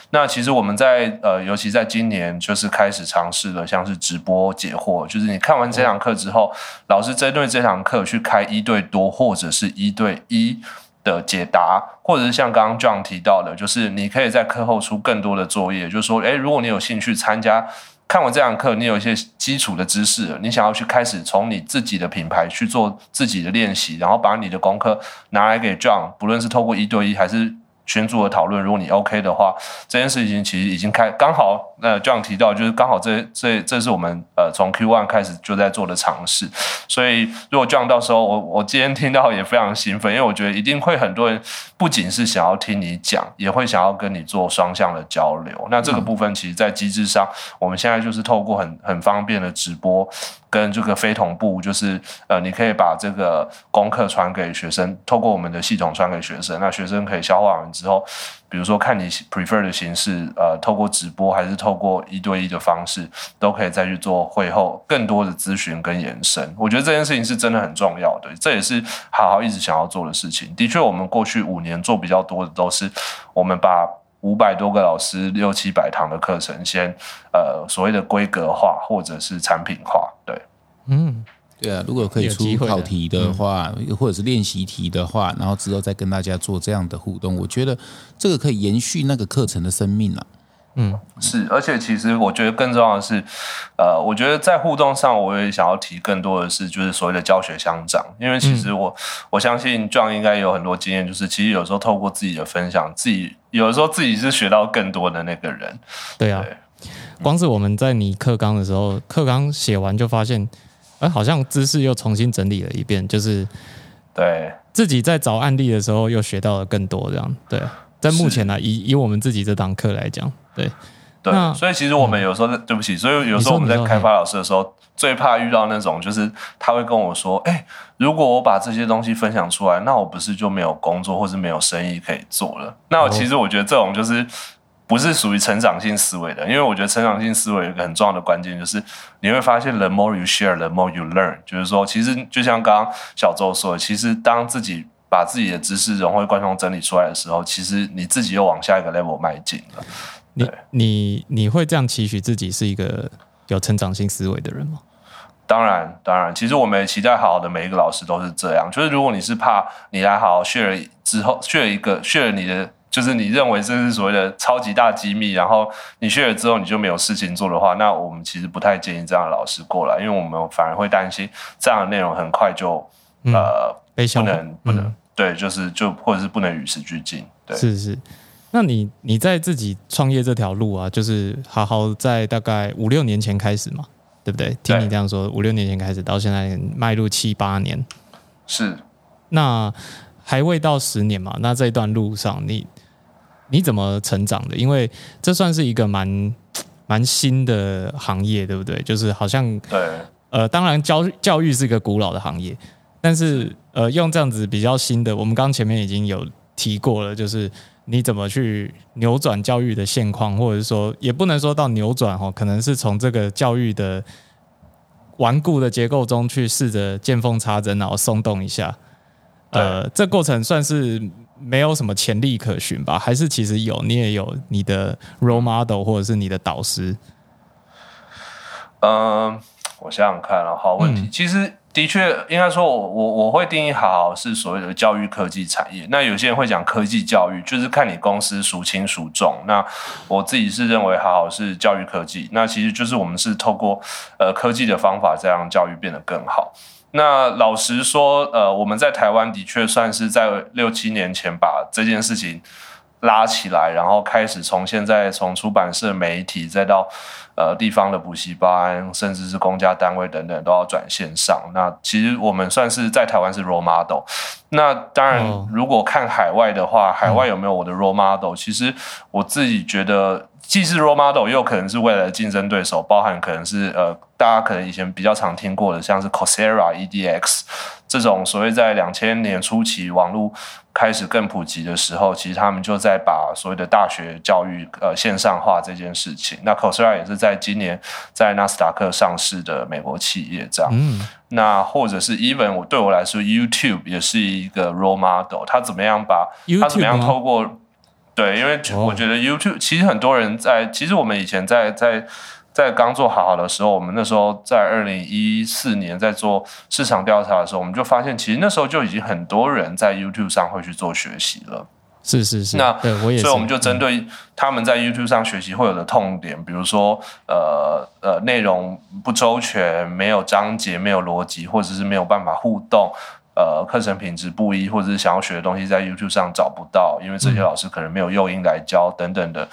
那其实我们在呃，尤其在今年就是开始尝试了像是直播解惑，就是你看完这堂课之后，老师针对这堂课去开一对多或者是一对一。的解答，或者是像刚刚 John 提到的，就是你可以在课后出更多的作业，就是说，诶，如果你有兴趣参加，看完这堂课，你有一些基础的知识，你想要去开始从你自己的品牌去做自己的练习，然后把你的功课拿来给 John，不论是透过一对一还是。群组的讨论，如果你 OK 的话，这件事情其实已经开，刚好那这样提到，就是刚好这这这是我们呃从 Q One 开始就在做的尝试，所以如果这样到时候我我今天听到也非常兴奋，因为我觉得一定会很多人不仅是想要听你讲，也会想要跟你做双向的交流。那这个部分其实，在机制上，我们现在就是透过很很方便的直播。跟这个非同步，就是呃，你可以把这个功课传给学生，透过我们的系统传给学生，那学生可以消化完之后，比如说看你 prefer 的形式，呃，透过直播还是透过一对一的方式，都可以再去做会后更多的咨询跟延伸。我觉得这件事情是真的很重要的，这也是好好一直想要做的事情。的确，我们过去五年做比较多的都是我们把五百多个老师六七百堂的课程，先呃所谓的规格化或者是产品化，对。嗯，对啊，如果可以出考题的话，或者是练习题的话，然后之后再跟大家做这样的互动，我觉得这个可以延续那个课程的生命啊。是，而且其实我觉得更重要的是，呃，我觉得在互动上，我也想要提更多的是，就是所谓的教学相长。因为其实我、我相信 John 应该有很多经验，就是其实有时候透过自己的分享，自己有的时候自己是学到更多的那个人。对啊对，光是我们在你课纲的时候，课纲写完就发现，哎、好像知识又重新整理了一遍，就是对，自己在找案例的时候又学到了更多，这样对。在目前呢，以以我们自己这堂课来讲，对，对，所以其实我们有时候在，对不起，所以有时候我们在开发老师的时候，最怕遇到那种，就是他会跟我说，哎、如果我把这些东西分享出来，那我不是就没有工作或是没有生意可以做了？那我其实我觉得这种就是。不是属于成长性思维的，因为我觉得成长性思维有一个很重要的关键，就是你会发现，the more you share，the more you learn。就是说，其实就像刚刚小周说的，其实当自己把自己的知识融会贯通整理出来的时候，其实你自己又往下一个 level 迈进了。你你你会这样期许自己是一个有成长性思维的人吗？当然，当然，其实我们也期待好好的每一个老师都是这样。就是如果你是怕你来好好 share 之后 share 一个 share 你的，就是你认为这是所谓的超级大机密，然后你 share 之后你就没有事情做的话，那我们其实不太建议这样的老师过来，因为我们反而会担心这样的内容很快就、呃不被消不能、嗯对，就是就或者是不能与时俱进。对，是是。那你你在自己创业这条路啊，就是好好在大概五六年前开始嘛，对不对？听你这样说，五六年前开始到现在迈入七八年，是。那还未到十年嘛？那这一段路上，你你怎么成长的？因为这算是一个蛮 蛮新的行业，对不对？就是好像对，呃，当然教教育是一个古老的行业，但是呃，用这样子比较新的，我们刚刚前面已经有提过了，就是你怎么去扭转教育的现况，或者是说，也不能说到扭转哦，可能是从这个教育的顽固的结构中去试着见缝插针，然后松动一下。呃，这过程算是没有什么潜力可循吧？还是其实有，你也有你的 role model 或者是你的导师？嗯，我想想看啊，好问题。其实的确，应该说我我我会定义好好是所谓的教育科技产业。那有些人会讲科技教育，就是看你公司孰轻孰重。那我自己是认为好好是教育科技，那其实就是我们是透过呃科技的方法，再让教育变得更好。那老实说，呃，我们在台湾的确算是在六七年前把这件事情拉起来，然后开始从现在从出版社、媒体再到呃地方的补习班，甚至是公家单位等等都要转线上。那其实我们算是在台湾是 role model。那当然哦，如果看海外的话，海外有没有我的 role model？其实我自己觉得。既是 role model，又有可能是未来的竞争对手，包含可能是呃，大家可能以前比较常听过的，像是 Coursera、EDX 这种所谓在两千年初期网络开始更普及的时候，其实他们就在把所谓的大学教育呃线上化这件事情。那 Coursera 也是在今年在纳斯达克上市的美国企业，这样。嗯，那或者是 even 我对我来说，YouTube 也是一个 role model，他怎么样把他怎么样透过对，因为哦我觉得 YouTube 其实很多人在，其实我们以前在在在刚做好好的时候，我们那时候在二零一四年在做市场调查的时候，我们就发现，其实那时候就已经很多人在 YouTube 上会去做学习了。是是是，那对我也是，所以我们就针对他们在 YouTube 上学习会有的痛点，比如说呃呃内容不周全、没有章节、没有逻辑，或者是没有办法互动。呃，课程品质不一，或者是想要学的东西在 YouTube 上找不到，因为这些老师可能没有诱因来教等等的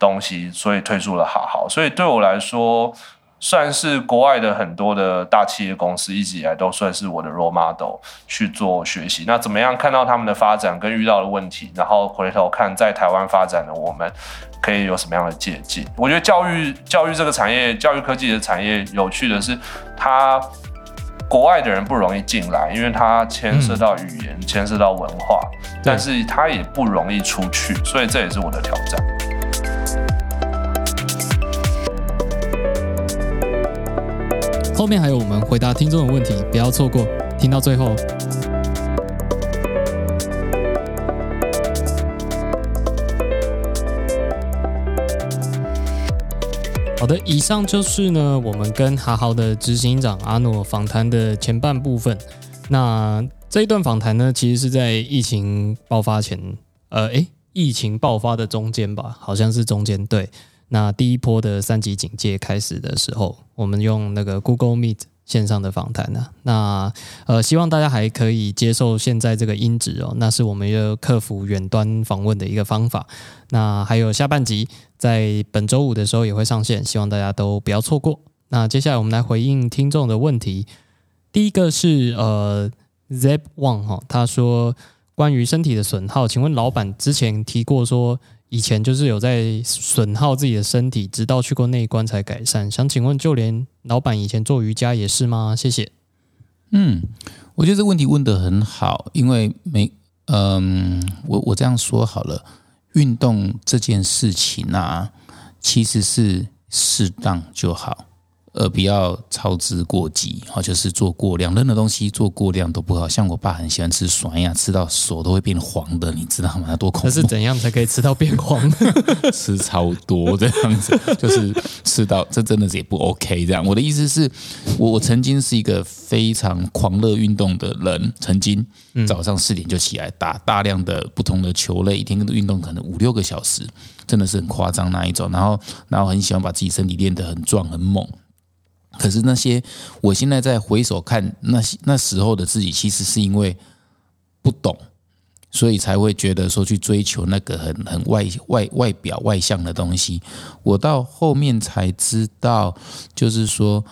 东西，所以推出了好好。所以对我来说，算是国外的很多的大企业公司一直以来都算是我的 role model 去做学习。那怎么样看到他们的发展跟遇到的问题，然后回头看在台湾发展的我们可以有什么样的借鉴？我觉得教育教育这个产业，教育科技的产业有趣的是，它国外的人不容易进来，因为它牵涉到语言，牵涉到文化，但是它也不容易出去，所以这也是我的挑战。后面还有我们回答听众的问题，不要错过，听到最后。好的，以上就是呢我们跟哈豪的执行长阿诺访谈的前半部分。那这一段访谈呢，其实是在疫情爆发前，呃，诶、疫情爆发的中间吧，好像是中间对。那第一波的三级警戒开始的时候，我们用那个 Google Meet 线上的访谈呢。那呃，希望大家还可以接受现在这个音质哦，那是我们要克服远端访问的一个方法。那还有下半集在本周五的时候也会上线，希望大家都不要错过。那接下来我们来回应听众的问题。第一个是呃 Zeb Wang 哈，他说关于身体的损耗，请问老板之前提过说。以前就是有在损耗自己的身体，直到去过内关才改善。想请问，就连老板以前做瑜伽也是吗？谢谢。嗯，我觉得这问题问得很好，因为没，嗯，我我这样说好了，运动这件事情啊，其实是适当就好。呃，不要操之过急，哦，就是做过量，任何东西做过量都不好。像我爸很喜欢吃酸呀，吃到手都会变黄的，你知道吗？多恐怖！那是怎样才可以吃到变黄？吃超多这样子，就是吃到这真的是也不 OK。这样，我的意思是，我我曾经是一个非常狂热运动的人，曾经早上四点就起来打大量的不同的球类，一天的运动可能五六个小时，真的是很夸张那一种。然后，然后很喜欢把自己身体练得很壮很猛。可是那些，我现在在回首看那些那时候的自己，其实是因为不懂，所以才会觉得说去追求那个很很外外外表外向的东西。我到后面才知道，就是说，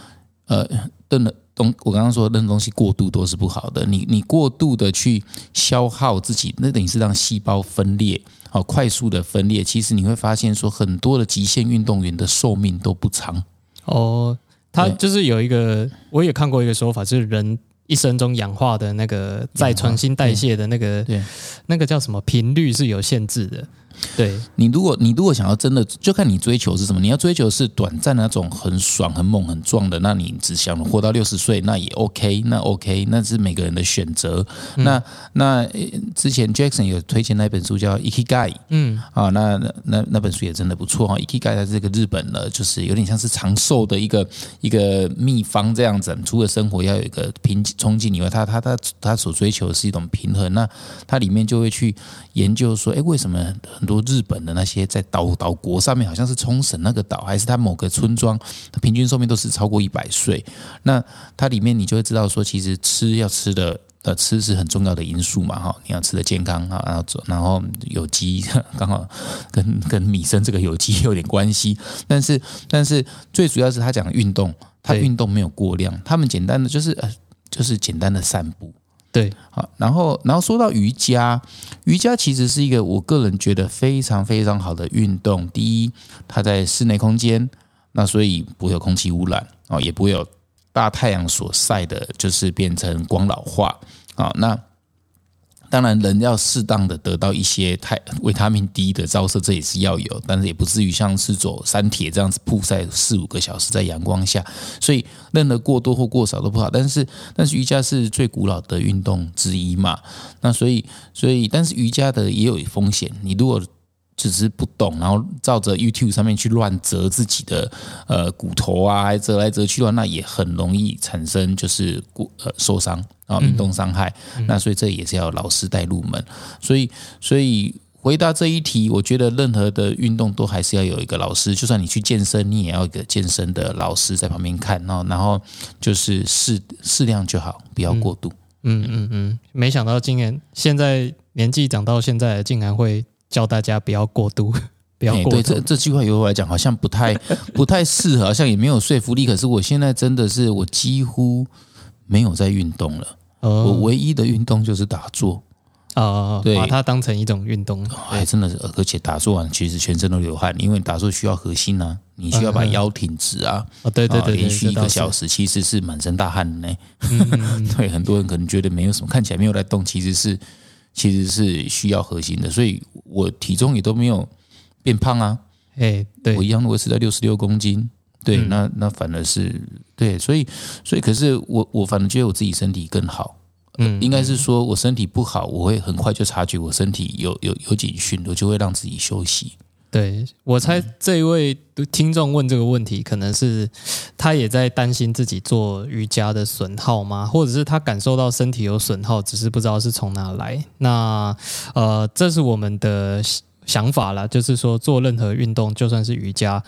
呃，任何东我刚刚说任何东西过度都是不好的。你你过度的去消耗自己，那等于是让细胞分裂，好快速的分裂。其实你会发现说，很多的极限运动员的寿命都不长哦。他就是有一个，我也看过一个说法，就是人一生中氧化的那个再重新代谢的那个，那个叫什么频率是有限制的。对你，如果你如果想要真的，就看你追求是什么。你要追求是短暂那种很爽、很猛、很壮的，那你只想活到六十岁，那也 OK，那 OK，那是每个人的选择。那那之前 Jackson 有推荐那本书叫《Ikigai》，嗯，啊，那那那本书也真的不错哈。Ikigai 它这个日本的，就是有点像是长寿的一个一个秘方这样子。除了生活要有一个平冲劲以外，他他他他所追求的是一种平衡。那他里面就会去研究说，哎，为什么很多日本的那些在岛岛国上面，好像是冲绳那个岛，还是它某个村庄，它平均寿命都是超过一百岁。那它里面你就会知道说，其实吃要吃的呃吃是很重要的因素嘛，哈，你要吃的健康啊，然后然后有机 刚好跟跟米生这个有机有点关系。但是但是最主要是他讲运动，他运动没有过量，他们简单的就是呃就是简单的散步。对，好，然后，然后说到瑜伽，瑜伽其实是一个我个人觉得非常非常好的运动。第一，它在室内空间，那所以不会有空气污染啊，也不会有大太阳所晒的，就是变成光老化啊，那。当然，人要适当的得到一些太维他命 D 的照射，这也是要有，但是也不至于像是走山铁这样子曝晒四五个小时在阳光下，所以任何过多或过少都不好。但是，但是瑜伽是最古老的运动之一嘛，那所以，所以，但是瑜伽的也有风险，你如果。只是不懂，然后照着 YouTube 上面去乱折自己的呃骨头啊，折来折去的话，那也很容易产生就是骨呃受伤啊，运动伤害。那所以这也是要老师带入门。所以所以回答这一题，我觉得任何的运动都还是要有一个老师，就算你去健身，你也要一个健身的老师在旁边看，然后然后就是适适量就好，不要过度。嗯嗯嗯，没想到今年现在年纪长到现在，竟然会。教大家不要过度，不要过度。对，这这句话由我来讲，好像不太 不太适合，好像也没有说服力。可是我现在真的是，我几乎没有在运动了。我唯一的运动就是打坐啊，对，把它当成一种运动。哎，真的是，而且打坐完其实全身都流汗，因为打坐需要核心啊，你需要把腰挺直啊。啊，对对对，连续一个小时其实是满身大汗的呢。对，很多人可能觉得没有什么，看起来没有在动，其实是。其实是需要核心的，所以我体重也都没有变胖啊。哎，对我一样维持在六十六公斤。对，那那反而是对，所以所以可是我我反而觉得我自己身体更好。嗯，应该是说我身体不好，我会很快就察觉我身体有有有警讯，我就会让自己休息。对我猜这一位听众问这个问题，可能是他也在担心自己做瑜伽的损耗吗？或者是他感受到身体有损耗，只是不知道是从哪来？那呃，这是我们的想法啦，就是说做任何运动，就算是瑜伽。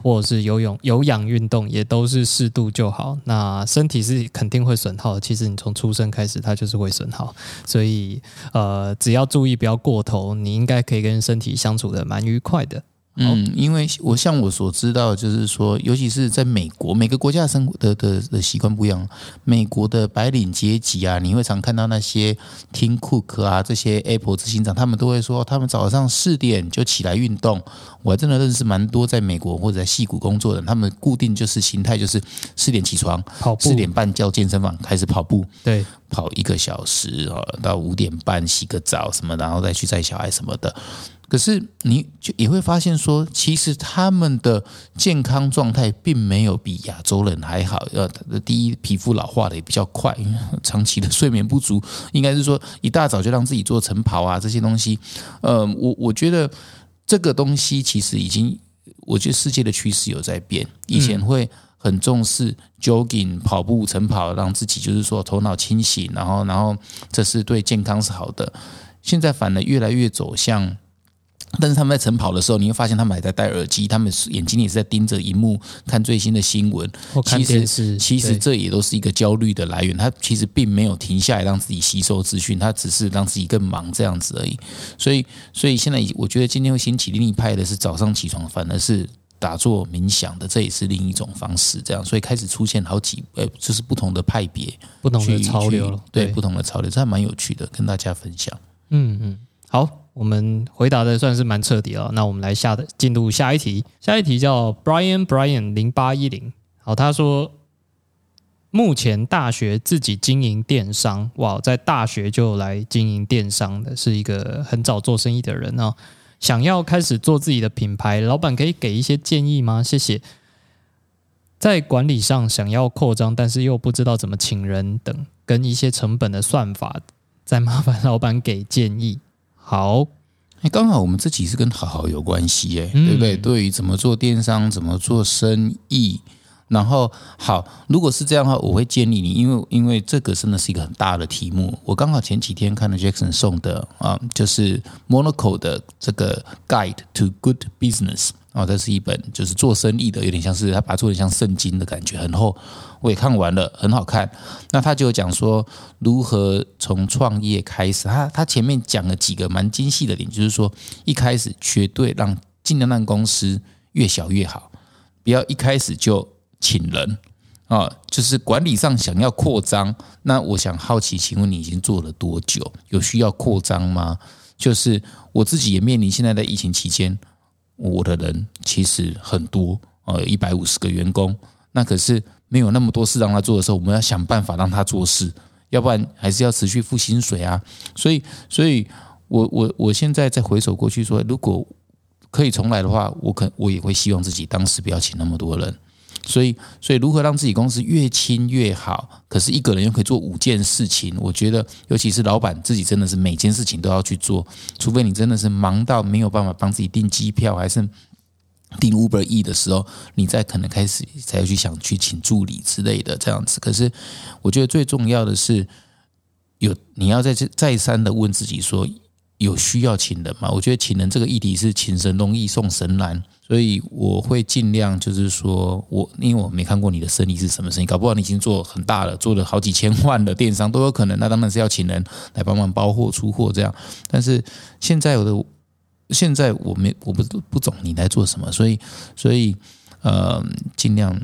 或者是游泳、有氧运动也都是适度就好。那身体是肯定会损耗，其实你从出生开始它就是会损耗，所以呃，只要注意不要过头，你应该可以跟身体相处的蛮愉快的。嗯，因为我像我所知道，就是说，尤其是在美国，每个国家的生活的的的习惯不一样。美国的白领阶级啊，你会常看到那些 Tim Cook 啊，这些 Apple 执行长，他们都会说，他们早上四点就起来运动。我还真的认识蛮多在美国或者在戏谷工作的，他们固定就是形态就是四点起床，跑步，四点半叫健身房开始跑步，对，跑一个小时啊，到五点半洗个澡什么，然后再去载小孩什么的。可是你就也会发现说，其实他们的健康状态并没有比亚洲人还好。呃，第一，皮肤老化的也比较快，长期的睡眠不足，应该是说一大早就让自己做晨跑啊这些东西。呃，我我觉得这个东西其实已经，我觉得世界的趋势有在变。以前会很重视 jogging 跑步晨跑，让自己就是说头脑清醒，然后然后这是对健康是好的。现在反而越来越走向。但是他们在晨跑的时候，你会发现他们还在戴耳机，他们眼睛也是在盯着荧幕看最新的新闻。其实，其实这也都是一个焦虑的来源。他其实并没有停下来让自己吸收资讯，他只是让自己更忙这样子而已。所以，所以现在我觉得今天会兴起另一派的是早上起床，反而是打坐冥想的，这也是另一种方式。这样，所以开始出现好几呃，就是不同的派别，不同的潮流，对不同的潮流，这还蛮有趣的，跟大家分享。嗯嗯，好。我们回答的算是蛮彻底了，那我们来下的进入下一题。下一题叫 Brian Brian 零八一零，好，他说目前大学自己经营电商，哇，在大学就来经营电商的，是一个很早做生意的人哦。想要开始做自己的品牌，老板可以给一些建议吗？谢谢。在管理上想要扩张，但是又不知道怎么请人等，跟一些成本的算法，再麻烦老板给建议。好，哎，刚好我们这集是跟好好有关系，哎，对不对？对于怎么做电商，怎么做生意，然后好，如果是这样的话，我会建议你，因为因为这个真的是一个很大的题目。我刚好前几天看了 Jackson 送的啊，就是 Monaco 的这个 Guide to Good Business。啊，这是一本就是做生意的，有点像是他把它做的像圣经的感觉，很厚。我也看完了，很好看。那他就讲说如何从创业开始。他他前面讲了几个蛮精细的点，就是说一开始绝对让尽量让公司越小越好，不要一开始就请人啊。就是管理上想要扩张，那我想好奇，请问你已经做了多久？有需要扩张吗？就是我自己也面临现在在疫情期间。我的人其实很多，呃，一百五十个员工，那可是没有那么多事让他做的时候，我们要想办法让他做事，要不然还是要持续付薪水啊。所以，所以我我我现在再回首过去说，如果可以重来的话，我可我也会希望自己当时不要请那么多人。所以，所以如何让自己公司越轻越好？可是一个人又可以做五件事情，我觉得，尤其是老板自己真的是每件事情都要去做，除非你真的是忙到没有办法帮自己订机票，还是订 Uber E 的时候，你再可能开始才去想去请助理之类的这样子。可是，我觉得最重要的是，有你要在这再三的问自己说。有需要请人吗？我觉得请人这个议题是请神容易送神难，所以我会尽量就是说，我因为我没看过你的生意是什么生意，搞不好你已经做很大了，做了好几千万的电商都有可能。那当然是要请人来帮忙包货出货这样。但是现在我的现在我没我不不懂你在做什么，所以所以呃尽量。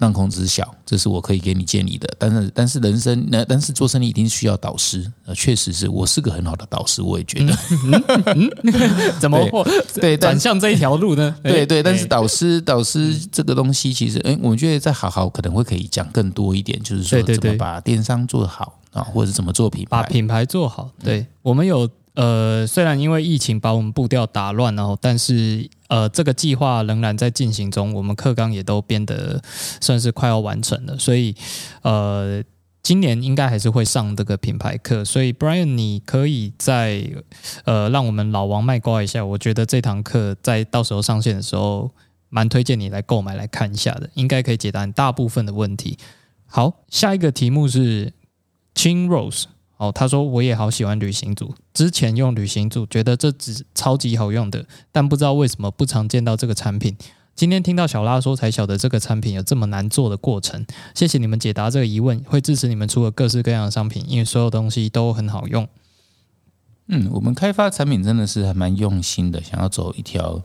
让空知晓，这是我可以给你建议的。但是，但是人生那，但是做生意一定需要导师。呃，确实是我是个很好的导师，我也觉得。怎么对转向这一条路呢？对对，但是导师导师这个东西，其实，哎，我觉得再好好可能会可以讲更多一点，就是说怎么把电商做好啊，或者怎么做品牌，把品牌做好。对我们有。呃，虽然因为疫情把我们步调打乱了，但是呃，这个计划仍然在进行中。我们课纲也都变得算是快要完成了，所以呃，今年应该还是会上这个品牌课，所以 Brian，你可以在呃让我们老王卖瓜一下。我觉得这堂课在到时候上线的时候，蛮推荐你来购买来看一下的，应该可以解答你大部分的问题。好，下一个题目是 Chin Rose。哦，他说我也好喜欢旅行组，之前用旅行组觉得这只超级好用的，但不知道为什么不常见到这个产品。今天听到小拉说，才晓得这个产品有这么难做的过程。谢谢你们解答这个疑问，会支持你们出了各式各样的商品，因为所有东西都很好用。嗯，我们开发产品真的是还蛮用心的，想要走一条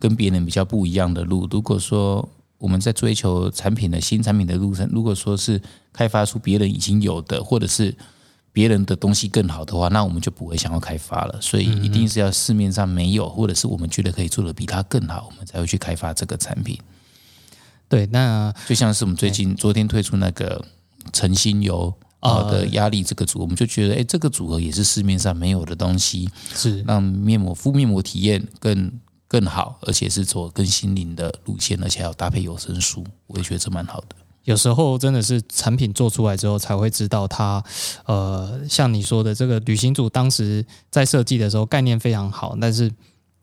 跟别人比较不一样的路。如果说我们在追求产品的新产品的路上，如果说是开发出别人已经有的，或者是别人的东西更好的话，那我们就不会想要开发了。所以一定是要市面上没有，或者是我们觉得可以做的比它更好，我们才会去开发这个产品。对，那就像是我们最近昨天推出那个诚心油啊的压力这个组，我们就觉得，哎，这个组合也是市面上没有的东西，是让面膜敷面膜体验更更好，而且是走更心灵的路线，而且还要搭配有声书，我也觉得这蛮好的。有时候真的是产品做出来之后才会知道它，呃，像你说的这个旅行组当时在设计的时候概念非常好，但是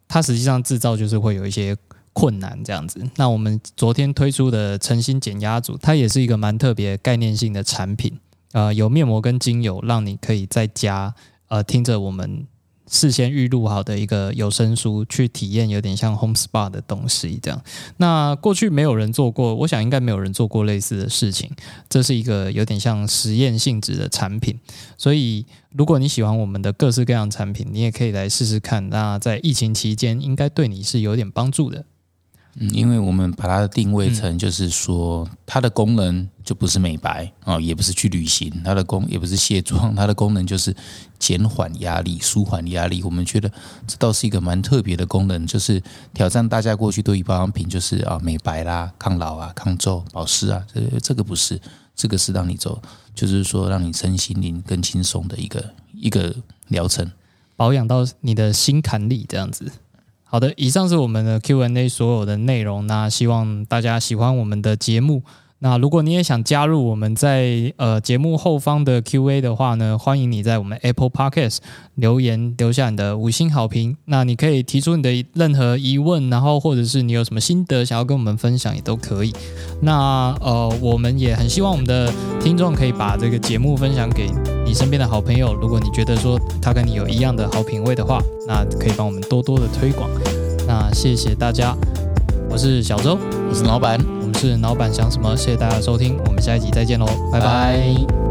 它实际上制造就是会有一些困难这样子。那我们昨天推出的诚心减压组，它也是一个蛮特别概念性的产品，呃，有面膜跟精油，让你可以在家呃听着我们。事先预录好的一个有声书，去体验有点像 home spa 的东西，这样。那过去没有人做过，我想应该没有人做过类似的事情。这是一个有点像实验性质的产品，所以如果你喜欢我们的各式各样产品，你也可以来试试看。那在疫情期间，应该对你是有点帮助的。嗯，因为我们把它定位成，就是说它的功能就不是美白啊，也不是去旅行，它的功也不是卸妆，它的功能就是减缓压力、舒缓压力。我们觉得这倒是一个蛮特别的功能，就是挑战大家过去对于保养品就是啊美白啦、抗老啊、抗皱、保湿啊，这这个不是，这个是让你走，就是说让你身心灵更轻松的一个一个疗程，保养到你的心坎里这样子。好的，以上是我们的 Q&A 所有的内容。那希望大家喜欢我们的节目。那如果你也想加入我们在呃节目后方的 Q&A 的话呢，欢迎你在我们 Apple Podcast 留言留下你的五星好评。那你可以提出你的任何疑问，然后或者是你有什么心得想要跟我们分享也都可以。那呃，我们也很希望我们的听众可以把这个节目分享给你身边的好朋友。如果你觉得说他跟你有一样的好品味的话，那可以帮我们多多的推广。那谢谢大家，我是小周，我是老板，我们是老板想什么？谢谢大家收听，我们下一集再见喽，拜拜。